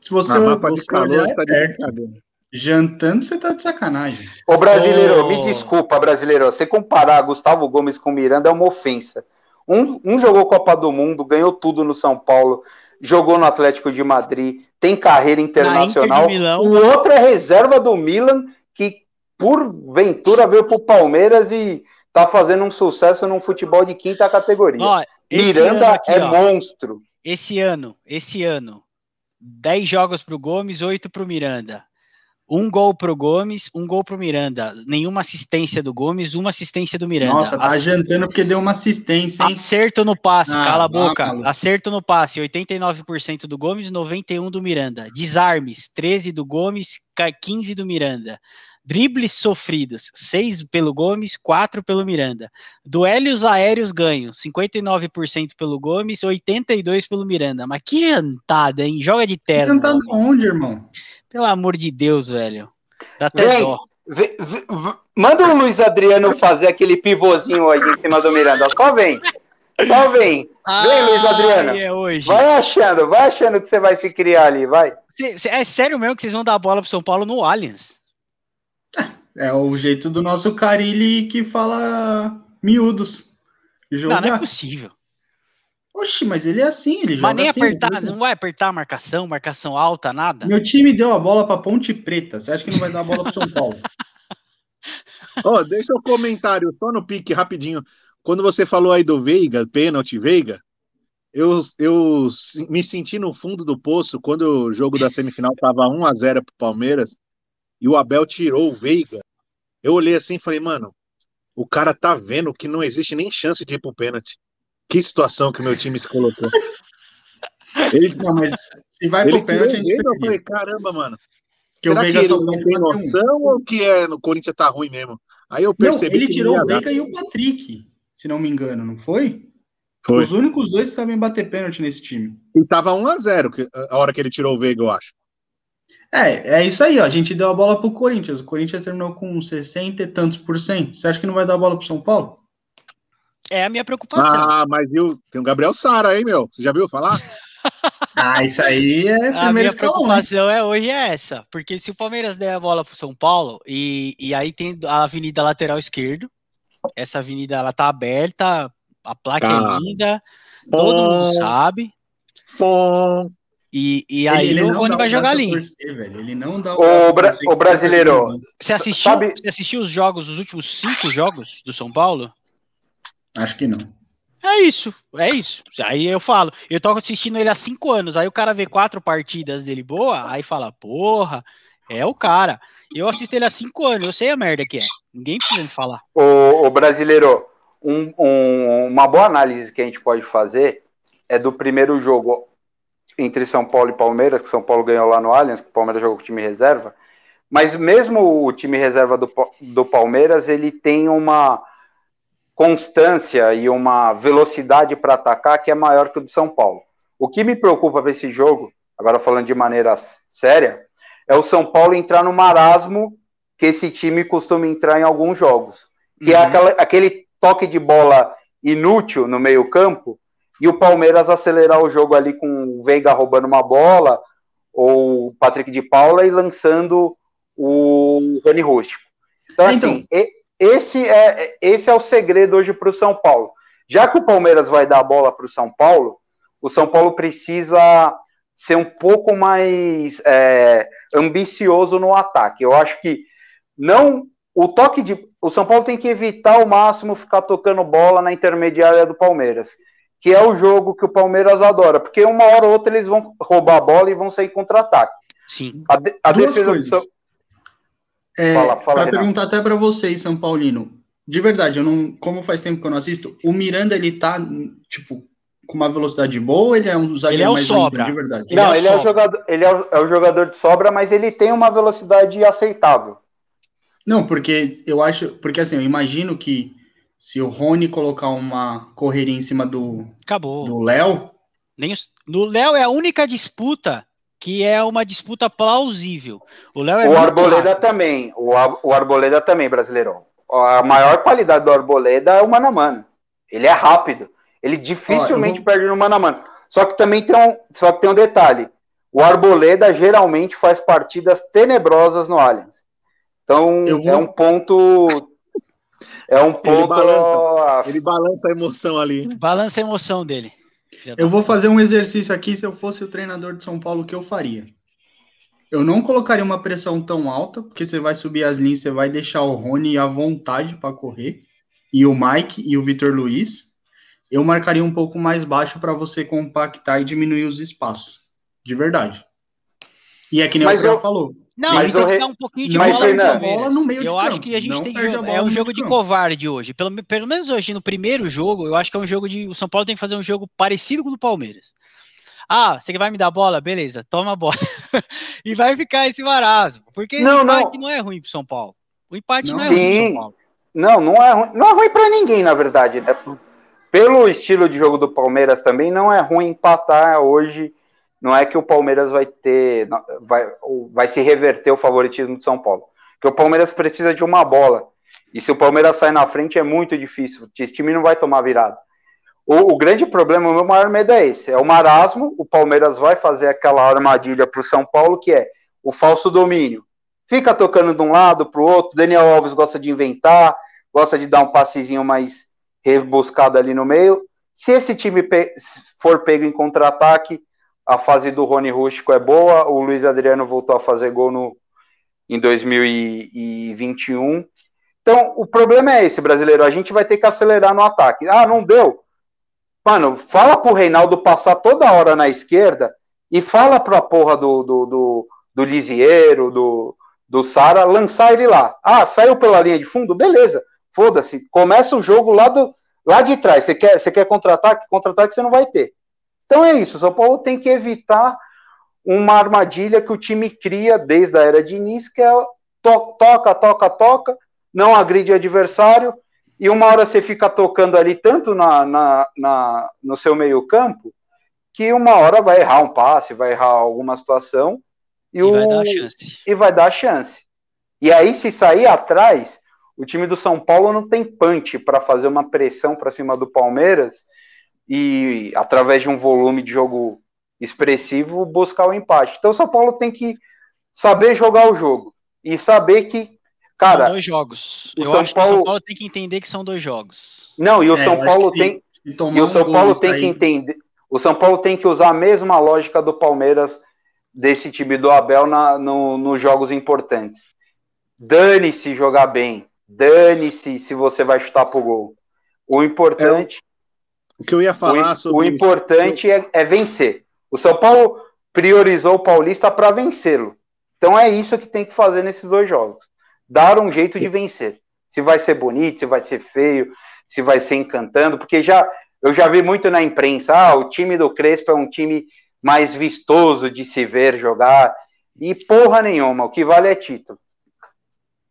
se você, Na mapa de calor, é tá de brincadeira. Jantando, você tá de sacanagem. Ô brasileiro, Ô. me desculpa, brasileiro. Você comparar Gustavo Gomes com Miranda é uma ofensa. Um, um jogou Copa do Mundo, ganhou tudo no São Paulo, jogou no Atlético de Madrid, tem carreira internacional. Milão. O outro é reserva do Milan, que porventura veio pro Palmeiras e tá fazendo um sucesso num futebol de quinta categoria. Ó, Miranda aqui, é ó, monstro. esse ano, esse ano, 10 jogos pro Gomes, 8 pro Miranda. Um gol pro Gomes, um gol pro Miranda. Nenhuma assistência do Gomes, uma assistência do Miranda. Nossa, tá Ace- jantando porque deu uma assistência, hein? Acerto no passe, Ah, cala a boca. maluco. Acerto no passe, 89% do Gomes, 91% do Miranda. Desarmes, 13% do Gomes, ca- 15% do Miranda. Dribles sofridos, 6 pelo Gomes, 4 pelo Miranda. Duelos aéreos ganhos, 59% pelo Gomes, 82% pelo Miranda. Mas que jantada, hein? Joga de terno. Jantando homem. onde, irmão? Pelo amor de Deus, velho. Dá até Vem. dó. Vê- vê- vê- manda o Luiz Adriano fazer aquele pivôzinho aí em cima do Miranda. Só vem. Só vem. Vem, Luiz Adriano. É hoje. Vai achando, vai achando que você vai se criar ali, vai. Cê- cê- é sério mesmo que vocês vão dar a bola pro São Paulo no Allianz? É o jeito do nosso Carilli que fala miúdos. Não, Jogar. não é possível. Oxi, mas ele é assim, ele joga Mas nem assim, apertar, não vai apertar a marcação, marcação alta, nada. Meu time deu a bola pra Ponte Preta. Você acha que não vai dar a bola pro São Paulo? Ó, deixa o comentário só no pique rapidinho. Quando você falou aí do Veiga, pênalti Veiga, eu, eu me senti no fundo do poço quando o jogo da semifinal tava 1 a 0 pro Palmeiras e o Abel tirou o Veiga. Eu olhei assim e falei, mano, o cara tá vendo que não existe nem chance de ir pro pênalti. Que situação que o meu time se colocou. Ele, Não, mas se vai ele pro pênalti, a o gente Veiga, eu falei, caramba, mano. O Será que Veiga ele só não tem noção ou que é, no Corinthians tá ruim mesmo? Aí eu Não, percebi ele que tirou não o ia dar. Veiga e o Patrick, se não me engano, não foi? Foi. Os únicos dois que sabem bater pênalti nesse time. E tava 1x0 que- a hora que ele tirou o Veiga, eu acho. É, é isso aí, ó. A gente deu a bola pro Corinthians. O Corinthians terminou com 60 e tantos por cento. Você acha que não vai dar a bola pro São Paulo? É a minha preocupação. Ah, mas viu, tem o Gabriel Sara aí, meu. Você já viu falar? Ah, isso aí é a primeiro minha escalão, né? preocupação é hoje é essa, porque se o Palmeiras der a bola pro São Paulo e, e aí tem a avenida lateral esquerdo, essa avenida ela tá aberta, a placa Tá. é linda, todo mundo sabe, Fom. E, e aí Ele- ele o não Rony vai o jogar ali. torcer, velho. Ele não dá o bra- torcer ô, que brasileiro. Você assistiu, Sabe- você assistiu os jogos, os últimos cinco jogos do São Paulo? Acho que não. É isso, é isso. Aí eu falo, eu tô assistindo ele há cinco anos, aí o cara vê quatro partidas dele boa, aí fala, porra, é o cara. Eu assisto ele há cinco anos, eu sei a merda que é. Ninguém precisa me falar. O, o brasileiro, um, um, uma boa análise que a gente pode fazer é do primeiro jogo entre São Paulo e Palmeiras, que São Paulo ganhou lá no Allianz, que o Palmeiras jogou com o time reserva. Mas mesmo o time reserva do, do Palmeiras, ele tem uma constância e uma velocidade para atacar que é maior que o do São Paulo. O que me preocupa para esse jogo, agora falando de maneira séria, é o São Paulo entrar no marasmo que esse time costuma entrar em alguns jogos, que é uhum. é aquela, aquele toque de bola inútil no meio campo e o Palmeiras acelerar o jogo ali com o Veiga roubando uma bola ou o Patrick de Paula e lançando o Rony Rústico. Então, então, assim, esse é, esse é o segredo hoje para o São Paulo. Já que o Palmeiras vai dar a bola para o São Paulo, o São Paulo precisa ser um pouco mais é, ambicioso no ataque. Eu acho que não o toque de o São Paulo tem que evitar ao máximo ficar tocando bola na intermediária do Palmeiras, que é o jogo que o Palmeiras adora, porque uma hora ou outra eles vão roubar a bola e vão sair contra-ataque. Sim. A, de, a Duas defesa coisas. do é, para perguntar até para vocês, São Paulino, de verdade, eu não, como faz tempo que eu não assisto, o Miranda ele tá tipo com uma velocidade boa, ele é um zagueiro ele é o mais sobra. de verdade. Ele não, é ele, é o jogador, ele é o, é o jogador de sobra, mas ele tem uma velocidade aceitável. Não, porque eu acho, porque assim, eu imagino que se o Rony colocar uma correria em cima do acabou do Léo, nem no Léo é a única disputa que é uma disputa plausível. O Léo é O Arboleda rápido. também, o, o Arboleda também, brasileiro. A maior qualidade do Arboleda é o mano a mano. Ele é rápido. Ele dificilmente vou... perde no mano a mano. Só que também tem um, só que tem um detalhe. O Arboleda geralmente faz partidas tenebrosas no Allianz. Então vou... é um ponto é um ponto. Ele balança, ele balança a emoção ali. Balança a emoção dele. Eu vou fazer um exercício aqui. Se eu fosse o treinador de São Paulo, o que eu faria? Eu não colocaria uma pressão tão alta, porque você vai subir as linhas, você vai deixar o Rony à vontade para correr, e o Mike e o Vitor Luiz. Eu marcaria um pouco mais baixo para você compactar e diminuir os espaços. De verdade. E é que nem Mas o que eu... falou. Não, mas tem que dar um pouquinho de bola, Renan, bola no meio Eu acho campo. que a gente não tem é um jogo de, covarde hoje. Pelo, pelo menos hoje, no primeiro jogo, eu acho que é um jogo de. O São Paulo tem que fazer um jogo parecido com o do Palmeiras. Ah, você vai me dar bola? Beleza, toma a bola. e vai ficar esse marasmo. Porque não, o empate não. não é ruim pro São Paulo. O empate não, não é sim. ruim pro São Paulo. Não, não é ruim. Não é ruim para ninguém, na verdade. Né? Pelo estilo de jogo do Palmeiras também, não é ruim empatar hoje não é que o Palmeiras vai ter, vai, vai se reverter o favoritismo de São Paulo. Porque o Palmeiras precisa de uma bola. E se o Palmeiras sai na frente é muito difícil. Esse time não vai tomar virada. O, o grande problema, o meu maior medo é esse: é o marasmo. O Palmeiras vai fazer aquela armadilha para o São Paulo, que é o falso domínio. Fica tocando de um lado para o outro. Daniel Alves gosta de inventar, gosta de dar um passezinho mais rebuscado ali no meio. Se esse time for pego em contra-ataque, a fase do Rony Rústico é boa, o Luiz Adriano voltou a fazer gol no, em 2021. Então, o problema é esse, brasileiro. A gente vai ter que acelerar no ataque. Ah, não deu. Mano, fala pro Reinaldo passar toda hora na esquerda e fala pra porra do, do, do, do Lisieiro, do, do Sara, lançar ele lá. Ah, saiu pela linha de fundo? Beleza. Foda-se. Começa o jogo lá, do, lá de trás. Você quer, você quer contra-ataque? Contra-ataque você não vai ter. Então é isso, o São Paulo tem que evitar uma armadilha que o time cria desde a era de início, que é to toca, toca, toca, não agride o adversário, e uma hora você fica tocando ali tanto na, na, na no seu meio campo, que uma hora vai errar um passe, vai errar alguma situação, e, e o, vai dar a chance. E vai dar a chance. E aí, se sair atrás, o time do São Paulo não tem punch para fazer uma pressão para cima do Palmeiras, e, através de um volume de jogo expressivo, buscar o empate. Então, o São Paulo tem que saber jogar o jogo e saber que, cara. São dois jogos. Eu São acho Paulo... que o São Paulo tem que entender que são dois jogos. Não, e o é, São Paulo tem. E o São um Paulo tem aí... que entender. O São Paulo tem que usar a mesma lógica do Palmeiras desse time do Abel na, no, nos jogos importantes. Dane-se jogar bem. Dane-se se você vai chutar pro gol. O importante o que eu ia falar o, sobre. O importante isso... é, é vencer. O São Paulo priorizou o Paulista para vencê-lo. Então é isso que tem que fazer nesses dois jogos. Dar um jeito de vencer. Se vai ser bonito, se vai ser feio, se vai ser encantando, porque já eu já vi muito na imprensa, ah, o time do Crespo é um time mais vistoso de se ver jogar, e porra nenhuma, o que vale é título.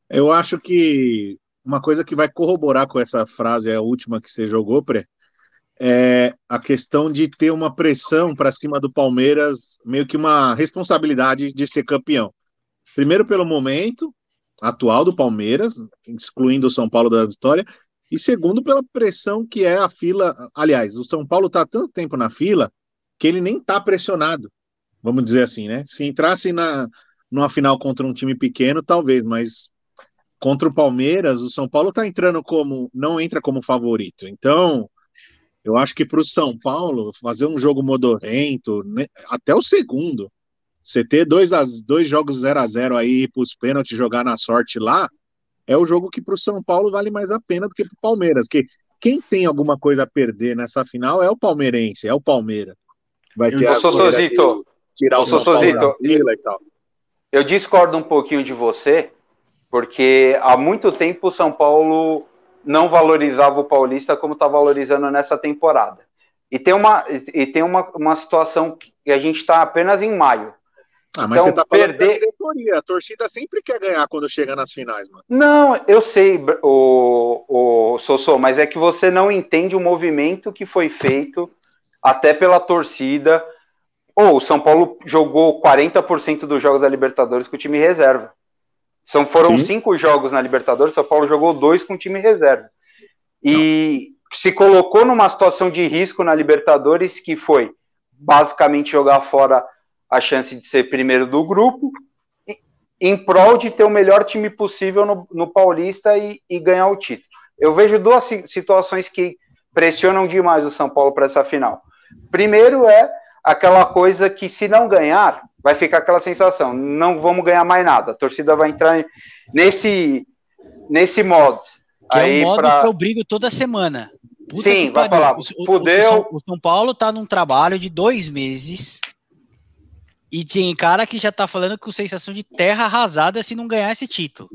Eu acho que uma coisa que vai corroborar com essa frase, é a última que você jogou, Pré, é a questão de ter uma pressão para cima do Palmeiras, meio que uma responsabilidade de ser campeão. Primeiro pelo momento atual do Palmeiras, excluindo o São Paulo da vitória, e segundo pela pressão que é a fila. Aliás, o São Paulo está tanto tempo na fila que ele nem está pressionado, vamos dizer assim, né? Se entrasse na numa final contra um time pequeno, talvez, mas contra o Palmeiras, o São Paulo está entrando como não entra como favorito. Então, eu acho que para o São Paulo fazer um jogo modorrento, né, até o segundo, você ter dois, dois jogos 0 a 0 aí para os pênaltis jogar na sorte lá, é o jogo que para o São Paulo vale mais a pena do que para o Palmeiras, porque quem tem alguma coisa a perder nessa final é o palmeirense, é o Palmeiras. Vai ter eu, Sossozito, tirar o Sossozito, e tal. Eu discordo um pouquinho de você, porque há muito tempo o São Paulo não valorizava o Paulista como está valorizando nessa temporada. E tem uma, e tem uma, uma situação que a gente está apenas em maio. Ah, mas então, você tá perder... A torcida sempre quer ganhar quando chega nas finais, mano. Não, eu sei, o, o Sossô, mas é que você não entende o movimento que foi feito até pela torcida. Ou oh, o São Paulo jogou 40% dos jogos da Libertadores com o time reserva. São, foram Sim. cinco jogos na Libertadores, São Paulo jogou dois com time reserva. E não. se colocou numa situação de risco na Libertadores que foi basicamente jogar fora a chance de ser primeiro do grupo, em prol de ter o melhor time possível no, no Paulista e, e, ganhar o título. Eu vejo duas situações que pressionam demais o São Paulo para essa final. Primeiro é aquela coisa que, se não ganhar, vai ficar aquela sensação: não vamos ganhar mais nada. A torcida vai entrar nesse, nesse modo. Que aí é um modo pra... que eu brigo toda semana. Puta Sim, vai falar. O, o, o, São, o São Paulo está num trabalho de dois meses e tem cara que já tá falando com sensação de terra arrasada se não ganhar esse título.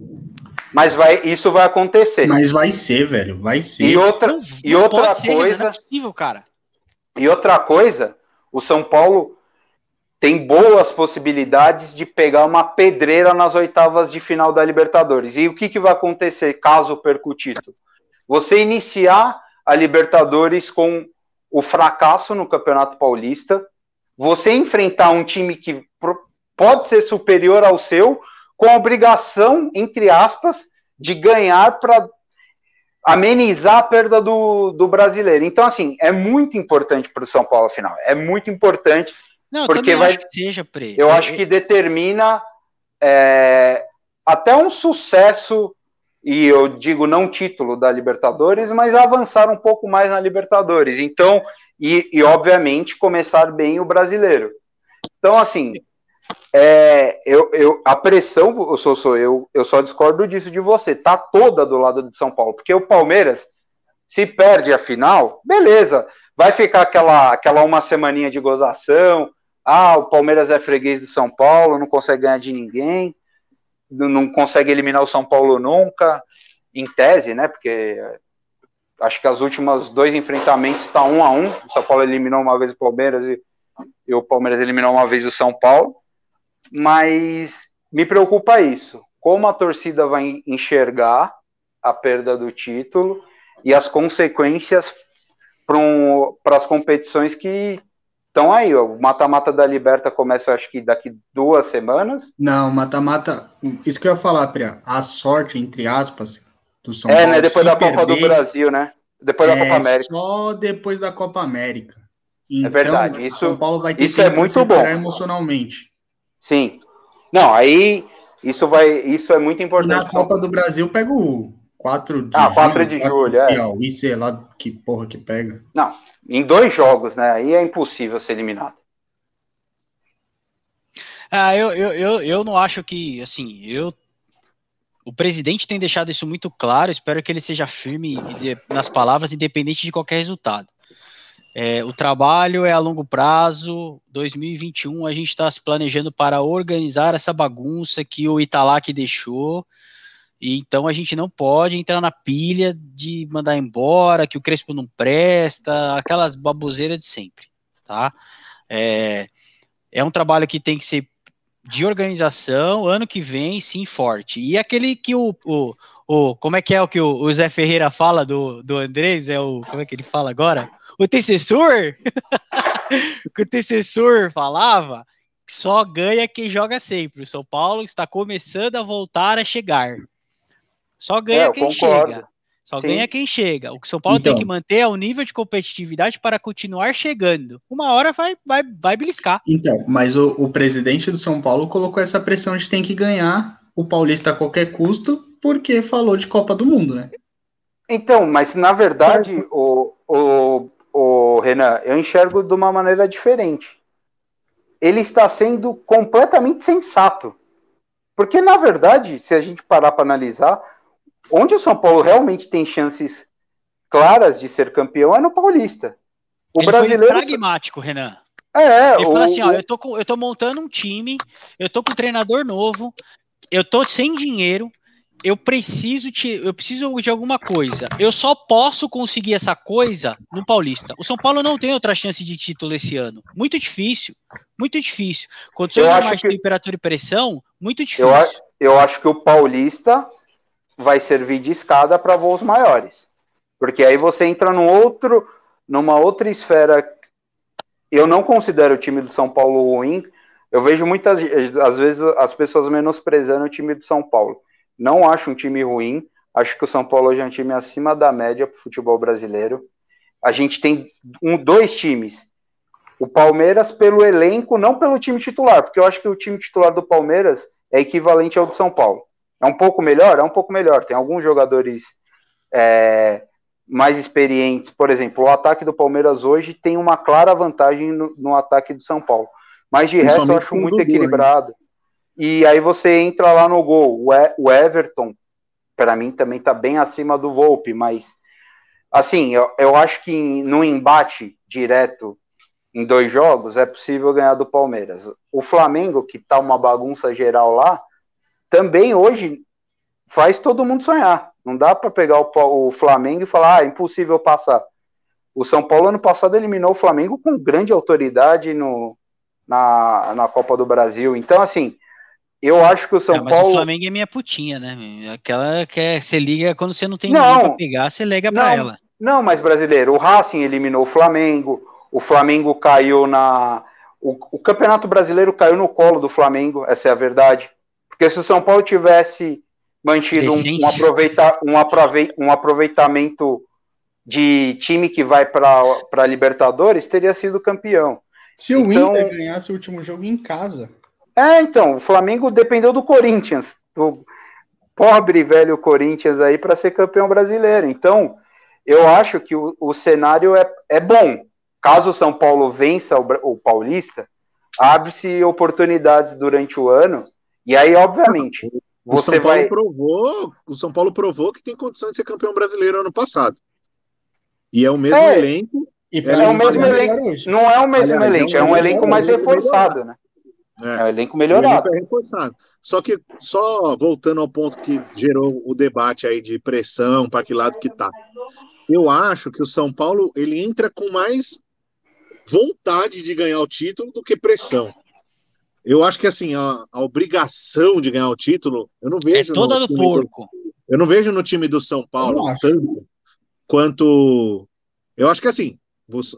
Mas vai, isso vai acontecer. Mas vai ser, velho, vai ser. E outra, não, e não outra ser, coisa. Não é possível, cara. E outra coisa, o São Paulo tem boas possibilidades de pegar uma pedreira nas oitavas de final da Libertadores. E o que, que vai acontecer caso perca o título? Você iniciar a Libertadores com o fracasso no Campeonato Paulista, você enfrentar um time que pode ser superior ao seu, com a obrigação, entre aspas, de ganhar para amenizar a perda do, do brasileiro. Então, assim, é muito importante para o São Paulo final. É muito importante. Não, porque vai, acho que seja, Pre. Eu acho que determina é, até um sucesso, e eu digo não título da Libertadores, mas avançar um pouco mais na Libertadores. Então, e, e obviamente, começar bem o brasileiro. Então, assim, é, eu, eu, a pressão, eu sou, sou eu, eu só discordo disso de você, tá toda do lado de São Paulo, porque o Palmeiras, se perde a final, beleza, vai ficar aquela, aquela uma semaninha de gozação, ah, o Palmeiras é freguês do São Paulo, não consegue ganhar de ninguém, não consegue eliminar o São Paulo nunca, em tese, né, porque acho que as últimas dois enfrentamentos está um a um. O São Paulo eliminou uma vez o Palmeiras e, e o Palmeiras eliminou uma vez o São Paulo. Mas me preocupa isso. Como a torcida vai enxergar a perda do título e as consequências para um, as competições que estão aí. O mata-mata da Liberta começa, acho que daqui duas semanas. Não, mata-mata. Isso que eu ia falar, Priya. A sorte, entre aspas, do São é, Paulo. É, né? Depois da Copa perder, do Brasil, né? Depois da Copa é América. Só depois da Copa América. É então, é verdade. Isso, São Paulo vai ter isso é muito bom. emocionalmente. Sim. Não, aí isso vai, isso é muito importante. E na Copa do Brasil pega o 4 de ah, julho. 4 de julho, é. E sei lá que porra que pega. Não, em dois jogos, né? Aí é impossível ser eliminado. Ah, eu, eu, eu, eu não acho que, assim, eu o presidente tem deixado isso muito claro, espero que ele seja firme nas palavras, independente de qualquer resultado. É, o trabalho é a longo prazo, 2021 a gente está se planejando para organizar essa bagunça que o Italac deixou, Então a gente não pode entrar na pilha de mandar embora, que o Crespo não presta, aquelas baboseiras de sempre, tá? É, é um trabalho que tem que ser de organização, ano que vem, sim, forte. E aquele que o, o, o como é que é o que o, o Zé Ferreira fala do, do Andrés, é o, como é que ele fala agora? O antecessor? que o antecessor falava, só ganha quem joga sempre. O São Paulo está começando a voltar a chegar. Só ganha é, quem concordo. chega. Só Sim. ganha quem chega. O que São Paulo então, tem que manter é o nível de competitividade para continuar chegando. Uma hora vai, vai, vai beliscar. Então, mas o, o presidente do São Paulo colocou essa pressão de tem que ganhar o Paulista a qualquer custo, porque falou de Copa do Mundo, né? Então, mas na verdade, o, o, o Renan, eu enxergo de uma maneira diferente. Ele está sendo completamente sensato. Porque, na verdade, se a gente parar para analisar, Onde o São Paulo realmente tem chances claras de ser campeão é no Paulista. O Ele brasileiro foi pragmático, Renan. É, Ele o... falou assim, ó, eu tô, com, eu tô montando um time, eu tô com um treinador novo, eu tô sem dinheiro, eu preciso te, eu preciso de alguma coisa. Eu só posso conseguir essa coisa no Paulista. O São Paulo não tem outra chance de título esse ano. Muito difícil, muito difícil. Condições normais que... de temperatura e pressão, muito difícil. Eu, eu acho que o Paulista vai servir de escada para voos maiores. Porque aí você entra num outro, numa outra esfera. Eu não considero o time do São Paulo ruim. Eu vejo muitas às vezes as pessoas menosprezando o time do São Paulo. Não acho um time ruim. Acho que o São Paulo hoje é um time acima da média para o futebol brasileiro. A gente tem um, dois times. O Palmeiras pelo elenco, não pelo time titular, porque eu acho que o time titular do Palmeiras é equivalente ao do São Paulo. É um pouco melhor? É um pouco melhor. Tem alguns jogadores é, mais experientes. Por exemplo, o ataque do Palmeiras hoje tem uma clara vantagem no, no ataque do São Paulo. Mas de resto eu acho muito equilibrado. e aí você entra lá no gol. O, e, o Everton, para mim, também está bem acima do Volpe, mas assim, eu, eu acho que no embate direto em dois jogos é possível ganhar do Palmeiras. O Flamengo, que tá uma bagunça geral lá, também hoje faz todo mundo sonhar. Não dá para pegar o, o, Flamengo e falar, ah, é impossível passar. O São Paulo ano passado eliminou o Flamengo com grande autoridade no, na, na Copa do Brasil. Então, assim, eu acho que o São é, mas Paulo. Mas o Flamengo é minha putinha, né? Aquela que é, você liga quando você não tem não, ninguém pra pegar, você liga pra ela. Não, mas brasileiro, o Racing eliminou o Flamengo, o Flamengo caiu na. O, o Campeonato Brasileiro caiu no colo do Flamengo, essa é a verdade. Porque se o São Paulo tivesse mantido um, um, aproveita, um, aprove, um aproveitamento de time que vai para Libertadores, teria sido campeão. Se o então, Inter ganhasse o último jogo em casa. É, então, o Flamengo dependeu do Corinthians, do pobre velho Corinthians aí, para ser campeão brasileiro. Então, eu acho que o, o cenário é, é bom. Caso o São Paulo vença o, o Paulista, abre-se oportunidades durante o ano e aí, obviamente, você o São Paulo vai. Provou, o São Paulo provou que tem condições de ser campeão brasileiro ano passado. E é o mesmo é, elenco. é, é o mesmo elenco. Não é o mesmo Aliás, elenco, é um, é um elenco mais reforçado, né? É, é um elenco melhorado. O elenco é reforçado. Só que, só voltando ao ponto que gerou o debate aí de pressão, para que lado que tá. Eu acho que o São Paulo ele entra com mais vontade de ganhar o título do que pressão. Eu acho que assim, a, a, obrigação de ganhar o título, eu não é vejo. É toda do porco. Do, eu não vejo no time do São Paulo tanto quanto. Eu acho que assim,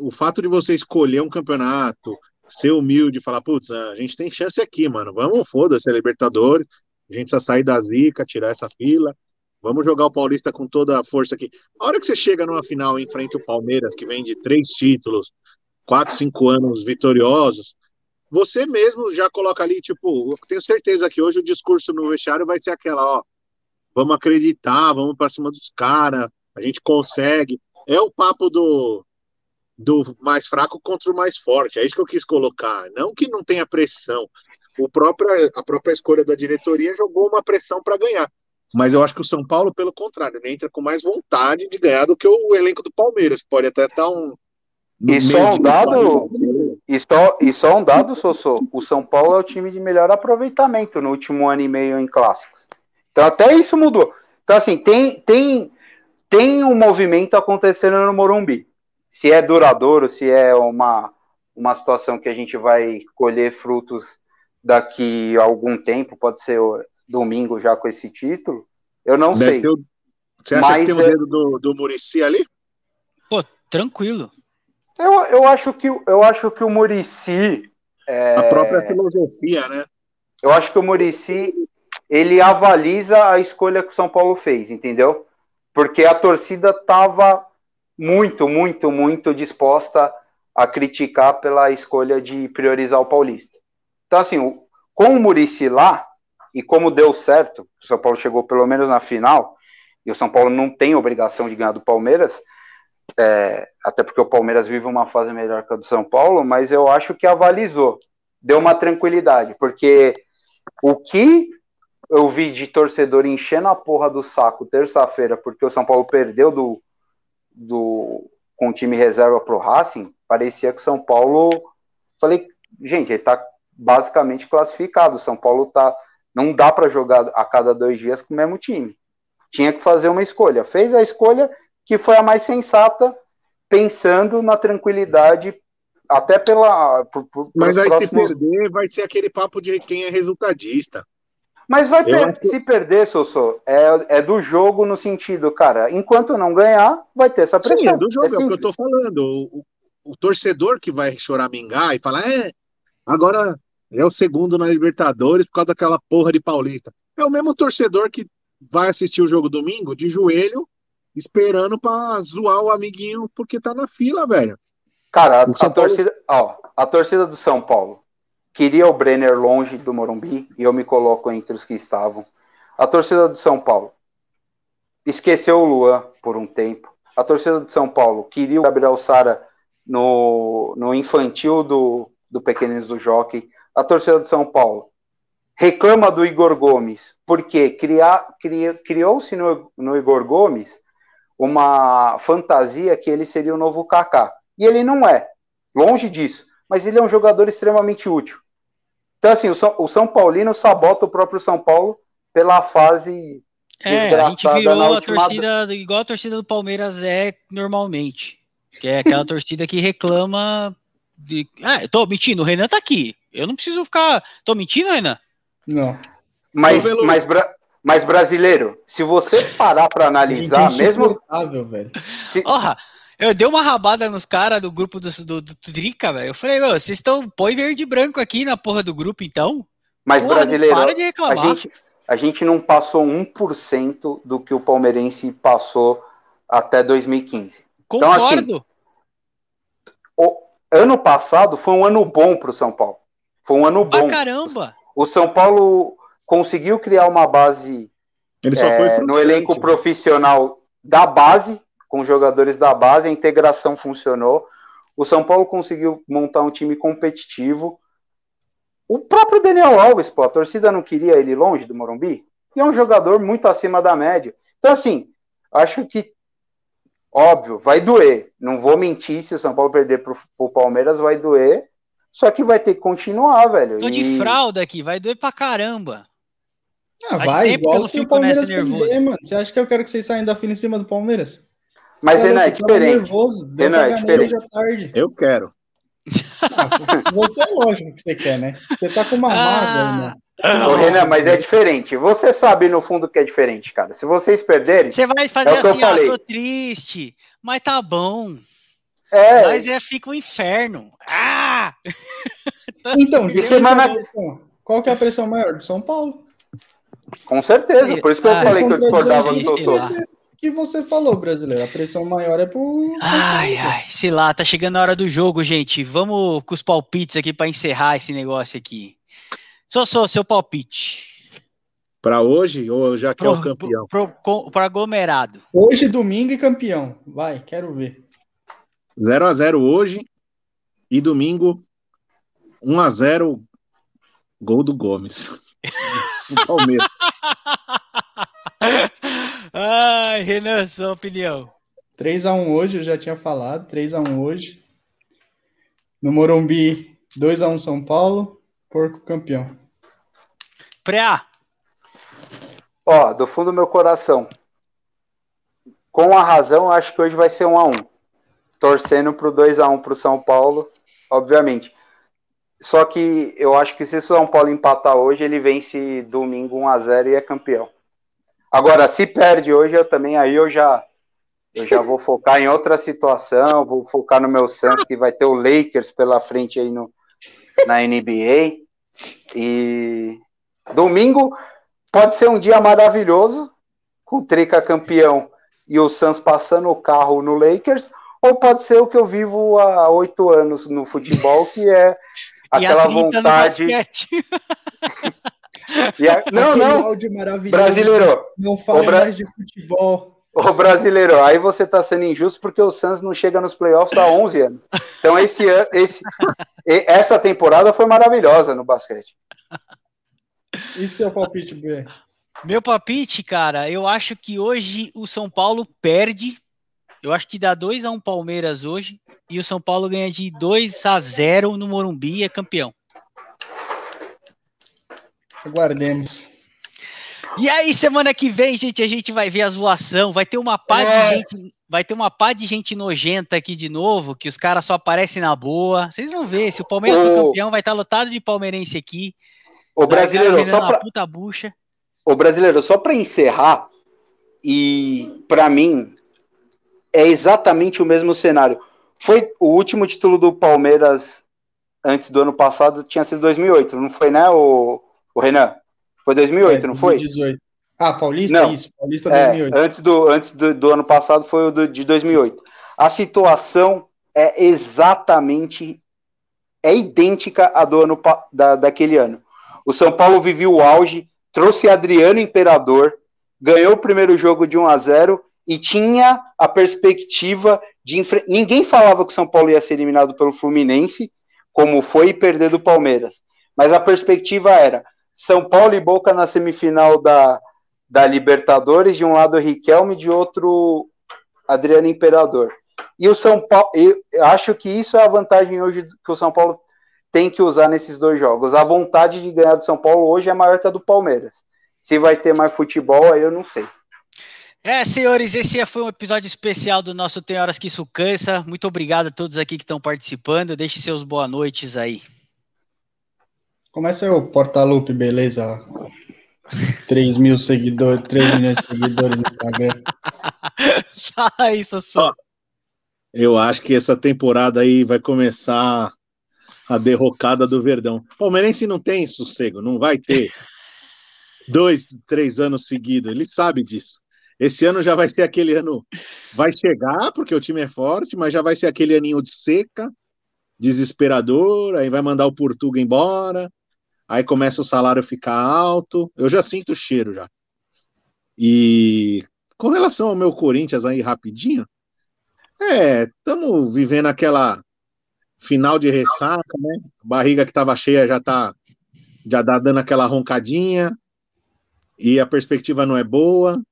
o fato de você escolher um campeonato, ser humilde, falar, putz, a gente tem chance aqui, mano. Vamos, foda-se, é Libertadores. A gente precisa sair da zica, tirar essa fila. Vamos jogar o Paulista com toda a força aqui. A hora que você chega numa final e enfrenta o Palmeiras, que vem de três títulos, quatro, cinco anos vitoriosos, você mesmo já coloca ali, tipo, eu tenho certeza que hoje o discurso no vestiário vai ser aquela, ó, vamos acreditar, vamos para cima dos caras, a gente consegue. É o papo do, do mais fraco contra o mais forte, é isso que eu quis colocar. Não que não tenha pressão. O própria, a própria escolha da diretoria jogou uma pressão para ganhar. Mas eu acho que o São Paulo, pelo contrário, ele entra com mais vontade de ganhar do que o elenco do Palmeiras, que pode até estar um, e só um dado, e só, e só um dado, Sossô, o São Paulo é o time de melhor aproveitamento no último ano e meio em clássicos. Então até isso mudou. Então assim, tem tem tem um movimento acontecendo no Morumbi. Se é duradouro, se é uma uma situação que a gente vai colher frutos daqui a algum tempo, pode ser domingo já com esse título, eu não Deve sei. O... Você acha Mas que tem o é... dedo do, do Murici ali? Pô, tranquilo. Eu, eu, acho que, eu acho que o Murici. É... A própria filosofia, né? Eu acho que o Murici ele avaliza a escolha que o São Paulo fez, entendeu? Porque a torcida estava muito, muito, muito disposta a criticar pela escolha de priorizar o Paulista. Então, assim, com o Murici lá, e como deu certo, o São Paulo chegou pelo menos na final, e o São Paulo não tem obrigação de ganhar do Palmeiras, é, até porque o Palmeiras vive uma fase melhor que a do São Paulo, mas eu acho que avalizou, deu uma tranquilidade, porque o que eu vi de torcedor enchendo a porra do saco terça-feira, porque o São Paulo perdeu do, do com o time reserva pro Racing, parecia que o São Paulo. Falei, gente, ele tá basicamente classificado. O São Paulo tá. Não dá para jogar a cada dois dias com o mesmo time. Tinha que fazer uma escolha. Fez a escolha que foi a mais sensata, pensando na tranquilidade, até pela. Por, por, Mas aí próximos... se perder, vai ser aquele papo de quem é resultadista. Mas vai per se perder, Sossô, é, é do jogo no sentido, cara, enquanto não ganhar, vai ter essa pressão. Sim, é do jogo, é, é o que eu tô falando. O, o, o, torcedor que vai choramingar e falar, é, agora é o segundo na Libertadores por causa daquela porra de Paulista. É o mesmo torcedor que vai assistir o jogo domingo de joelho, esperando pra zoar o amiguinho porque tá na fila, velho. Cara, a, a torcida, ó, a torcida do São Paulo queria o Brenner longe do Morumbi, e eu me coloco entre os que estavam. A torcida do São Paulo esqueceu o Luan por um tempo. A torcida do São Paulo queria o Gabriel Sara no, no infantil do, do Pequeninos do Jockey. A torcida do São Paulo reclama do Igor Gomes, porque criou-se no, no Igor Gomes uma fantasia que ele seria o novo Kaká. E ele não é, longe disso, mas ele é um jogador extremamente útil. Então, assim, o São, o São Paulino sabota o próprio São Paulo pela fase é, a gente virou a torcida igual a torcida do Palmeiras é normalmente. Que é aquela torcida que reclama de. Ah, eu tô mentindo, o Renan tá aqui. Eu não preciso ficar. Tô mentindo, Renan? Não. Mas, mas, bra... mas brasileiro, se você parar para analisar, é mesmo. Velho. Se... Orra, eu dei uma rabada nos caras do grupo do, do, do Trica, velho. Eu falei, vocês estão. Põe verde e branco aqui na porra do grupo, então. Mas porra, brasileiro, para de reclamar. A gente, a gente não passou 1% do que o palmeirense passou até 2015. Concordo. Então, assim, o ano passado foi um ano bom para o São Paulo. Foi um ano bom. Ah, caramba! O São Paulo conseguiu criar uma base é, no elenco profissional da base com jogadores da base, a integração funcionou. O São Paulo conseguiu montar um time competitivo. O próprio Daniel Alves, pô, a torcida não queria ele longe do Morumbi, e é um jogador muito acima da média. Então, assim, acho que, óbvio, vai doer. Não vou mentir, se o São Paulo perder pro, pro Palmeiras, vai doer. Só que vai ter que continuar, velho. Tô e... de fralda aqui, vai doer pra caramba. Ah, Faz vai, tempo que eu não fico nessa nervoso. Perder, Você acha que eu quero que vocês saiam da fila em cima do Palmeiras? Mas, Renan, é diferente. Nervoso, Renan, é diferente. Tarde. Eu quero. Ah, você é lógico que você quer, né? Você tá com uma ah, mágoa, né? Ô, Renan, mas é diferente. Você sabe no fundo que é diferente, cara. Se vocês perderem. Você vai fazer é assim, ah, tô triste, mas tá bom. É. Mas é, fica o um inferno. Ah! Então, de semana. Qual que é a pressão maior? Do São Paulo. Com certeza, por isso que eu ah, falei que eu discordava do Sossô que você falou, brasileiro. A pressão maior é pro. Ai, ai, sei lá, tá chegando a hora do jogo, gente. Vamos com os palpites aqui para encerrar esse negócio aqui. Só só seu palpite. Para hoje ou já que pro, é o campeão? Para aglomerado. Hoje, domingo e campeão. Vai, quero ver. 0 a 0 hoje e domingo 1 a 0 gol do Gomes. o Palmeiras. Ai, Renan, sua opinião. 3x1 hoje, eu já tinha falado. 3x1 hoje. No Morumbi, 2x1 São Paulo. Porco campeão. Preá. Ó, do fundo do meu coração. Com a razão, acho que hoje vai ser um a um. Torcendo pro 2 a 1 pro São Paulo, obviamente. Só que eu acho que se o São Paulo empatar hoje, ele vence domingo 1 a 0 e é campeão. Agora, se perde hoje, eu também aí eu já eu já vou focar em outra situação, vou focar no meu Santos que vai ter o Lakers pela frente aí no, na NBA. E domingo pode ser um dia maravilhoso, com o Trica campeão e o Suns passando o carro no Lakers, ou pode ser o que eu vivo há oito anos no futebol, que é aquela vontade. a... Não, não. Brasileiro. Não fala Bra... mais de futebol. Ô brasileiro, aí você está sendo injusto porque o Suns não chega nos playoffs há 11 anos. Então esse, esse, essa temporada foi maravilhosa no basquete. E seu palpite, B? Meu palpite, cara, eu acho que hoje o São Paulo perde. Eu acho que dá 2 a 1 um Palmeiras hoje e o São Paulo ganha de 2 a 0 no Morumbi e é campeão. Aguardemos. E aí, semana que vem, gente, a gente vai ver a zoação. Vai ter uma pá é. de gente. Vai ter uma pá de gente nojenta aqui de novo, que os caras só aparecem na boa. Vocês vão ver, se o Palmeiras for campeão, vai estar tá lotado de palmeirense aqui. O brasileiro, só pra... puta bucha. O brasileiro, só para encerrar, e para mim é exatamente o mesmo cenário. Foi o último título do Palmeiras antes do ano passado, tinha sido 2008, não foi, né, o, o Renan? Foi 2008, é, não foi? 2018. Ah, Paulista, não, isso. Paulista 2008. É, antes do, antes do, do, ano passado foi o do, de 2008. A situação é exatamente, é idêntica à do ano da, daquele ano. O São Paulo viveu o auge, trouxe Adriano Imperador, ganhou o primeiro jogo de 1 a 0 e tinha a perspectiva de enfre... ninguém falava que o São Paulo ia ser eliminado pelo Fluminense, como foi e perder do Palmeiras. Mas a perspectiva era são Paulo e Boca na semifinal da, da Libertadores, de um lado Riquelme, de outro Adriano Imperador. E o São Paulo, eu acho que isso é a vantagem hoje que o São Paulo tem que usar nesses dois jogos. A vontade de ganhar do São Paulo hoje é maior que a do Palmeiras. Se vai ter mais futebol, aí eu não sei. É, senhores, esse foi um episódio especial do nosso Tem Horas que Isso Cansa. Muito obrigado a todos aqui que estão participando. Deixe seus boa noites aí. Começa o Portalupe, beleza? 3 mil seguidores, 3 milhões de seguidores no Instagram. Fala isso, só. Eu acho que essa temporada aí vai começar a derrocada do Verdão. Palmeirense não tem sossego, não vai ter dois, três anos seguidos. Ele sabe disso. Esse ano já vai ser aquele ano. Vai chegar, porque o time é forte, mas já vai ser aquele aninho de seca, desesperador. Aí vai mandar o Portuga embora aí começa o salário ficar alto. Eu já sinto o cheiro já. E com relação ao meu Corinthians aí rapidinho, é, estamos vivendo aquela final de ressaca, né? A barriga que estava cheia já tá já tá dando aquela roncadinha e a perspectiva não é boa.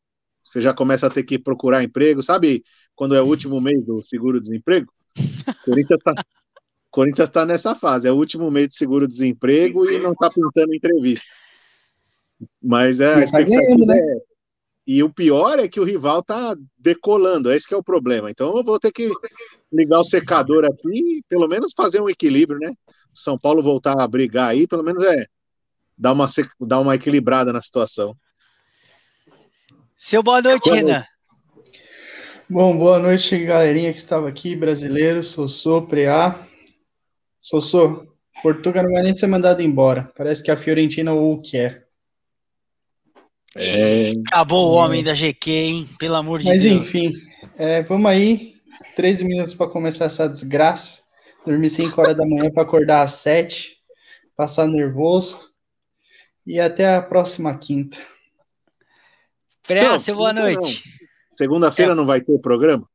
Você já começa a ter que procurar emprego, sabe? Quando é o último mês do seguro-desemprego, Corinthians tá, Corinthians está nessa fase, é o último mês de seguro-desemprego e não está pintando entrevista. Mas é, a tá ganhando, né? é... E o pior é que o rival tá decolando, é esse que é o problema. Então eu vou ter que ligar o secador aqui e pelo menos fazer um equilíbrio, né? São Paulo voltar a brigar aí, pelo menos é dar uma, dar uma equilibrada na situação. Seu boa noite, Renan. Bom, boa noite, galerinha que estava aqui, brasileiro, Sossô, Preá. Sossô, Portugal não vai nem ser mandado embora. Parece que a Fiorentina o quer. É... Acabou o homem da GQ, hein? Pelo amor de Mas, Deus. Mas enfim, é, vamos aí. 13 minutos para começar essa desgraça. Dormir 5 horas da manhã para acordar às 7. Passar nervoso. E até a próxima quinta. Précio, boa noite. Segunda-feira é. não vai ter programa?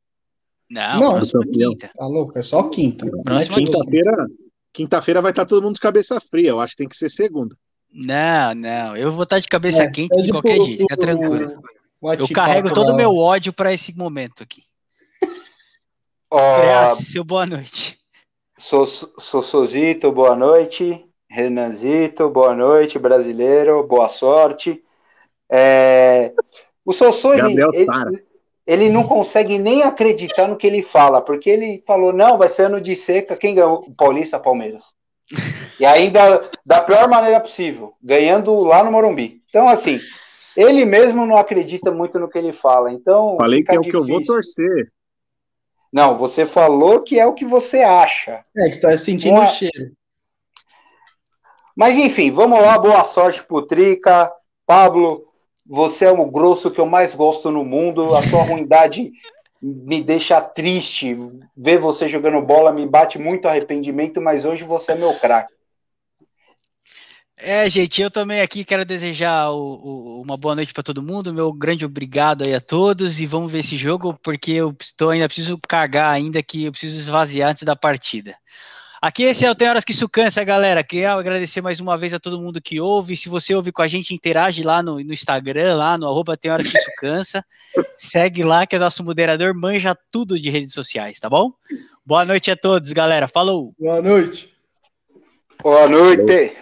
Não, não próxima quinta. Tá louco, é só quinta. Quinta-feira quinta-feira vai estar todo mundo de cabeça fria. Eu acho que tem que ser segunda. Não, não. Eu vou estar de cabeça é, quente de qualquer jeito, fica tranquilo. Eu carrego todo o meu ódio para esse momento aqui. Oh, seu boa noite. Sossozito, boa noite. Renanzito, boa noite, brasileiro, boa sorte. É, o Sossô, ele, Gabriel ele, Sara. ele não consegue nem acreditar no que ele fala, porque ele falou, não, vai ser ano de seca, quem ganhou? O Paulista, Palmeiras. E ainda da pior maneira possível, ganhando lá no Morumbi. Então, assim, ele mesmo não acredita muito no que ele fala. Então, Falei que é o que eu vou difícil. torcer. Não, você falou que é o que você acha. É, que você tá sentindo Uma- o cheiro. Mas enfim, vamos lá, boa sorte pro Trica. Pablo, você é o grosso que eu mais gosto no mundo. A sua ruindade me deixa triste. Ver você jogando bola me bate muito arrependimento, mas hoje você é meu craque. É, gente, eu também aqui quero desejar o- o- uma boa noite para todo mundo. Meu grande obrigado aí a todos e vamos ver esse jogo porque eu estou ainda preciso cagar ainda que eu preciso esvaziar antes da partida. Aqui esse é o Tem Horas que Isso Cansa, galera. Queria agradecer mais uma vez a todo mundo que ouve. Se você ouve com a gente, interage lá no, no Instagram, lá no arroba Tem Horas que Isso Cansa. Segue lá que o nosso moderador manja tudo de redes sociais, tá bom? Boa noite a todos, galera. Falou! Boa noite. Boa noite.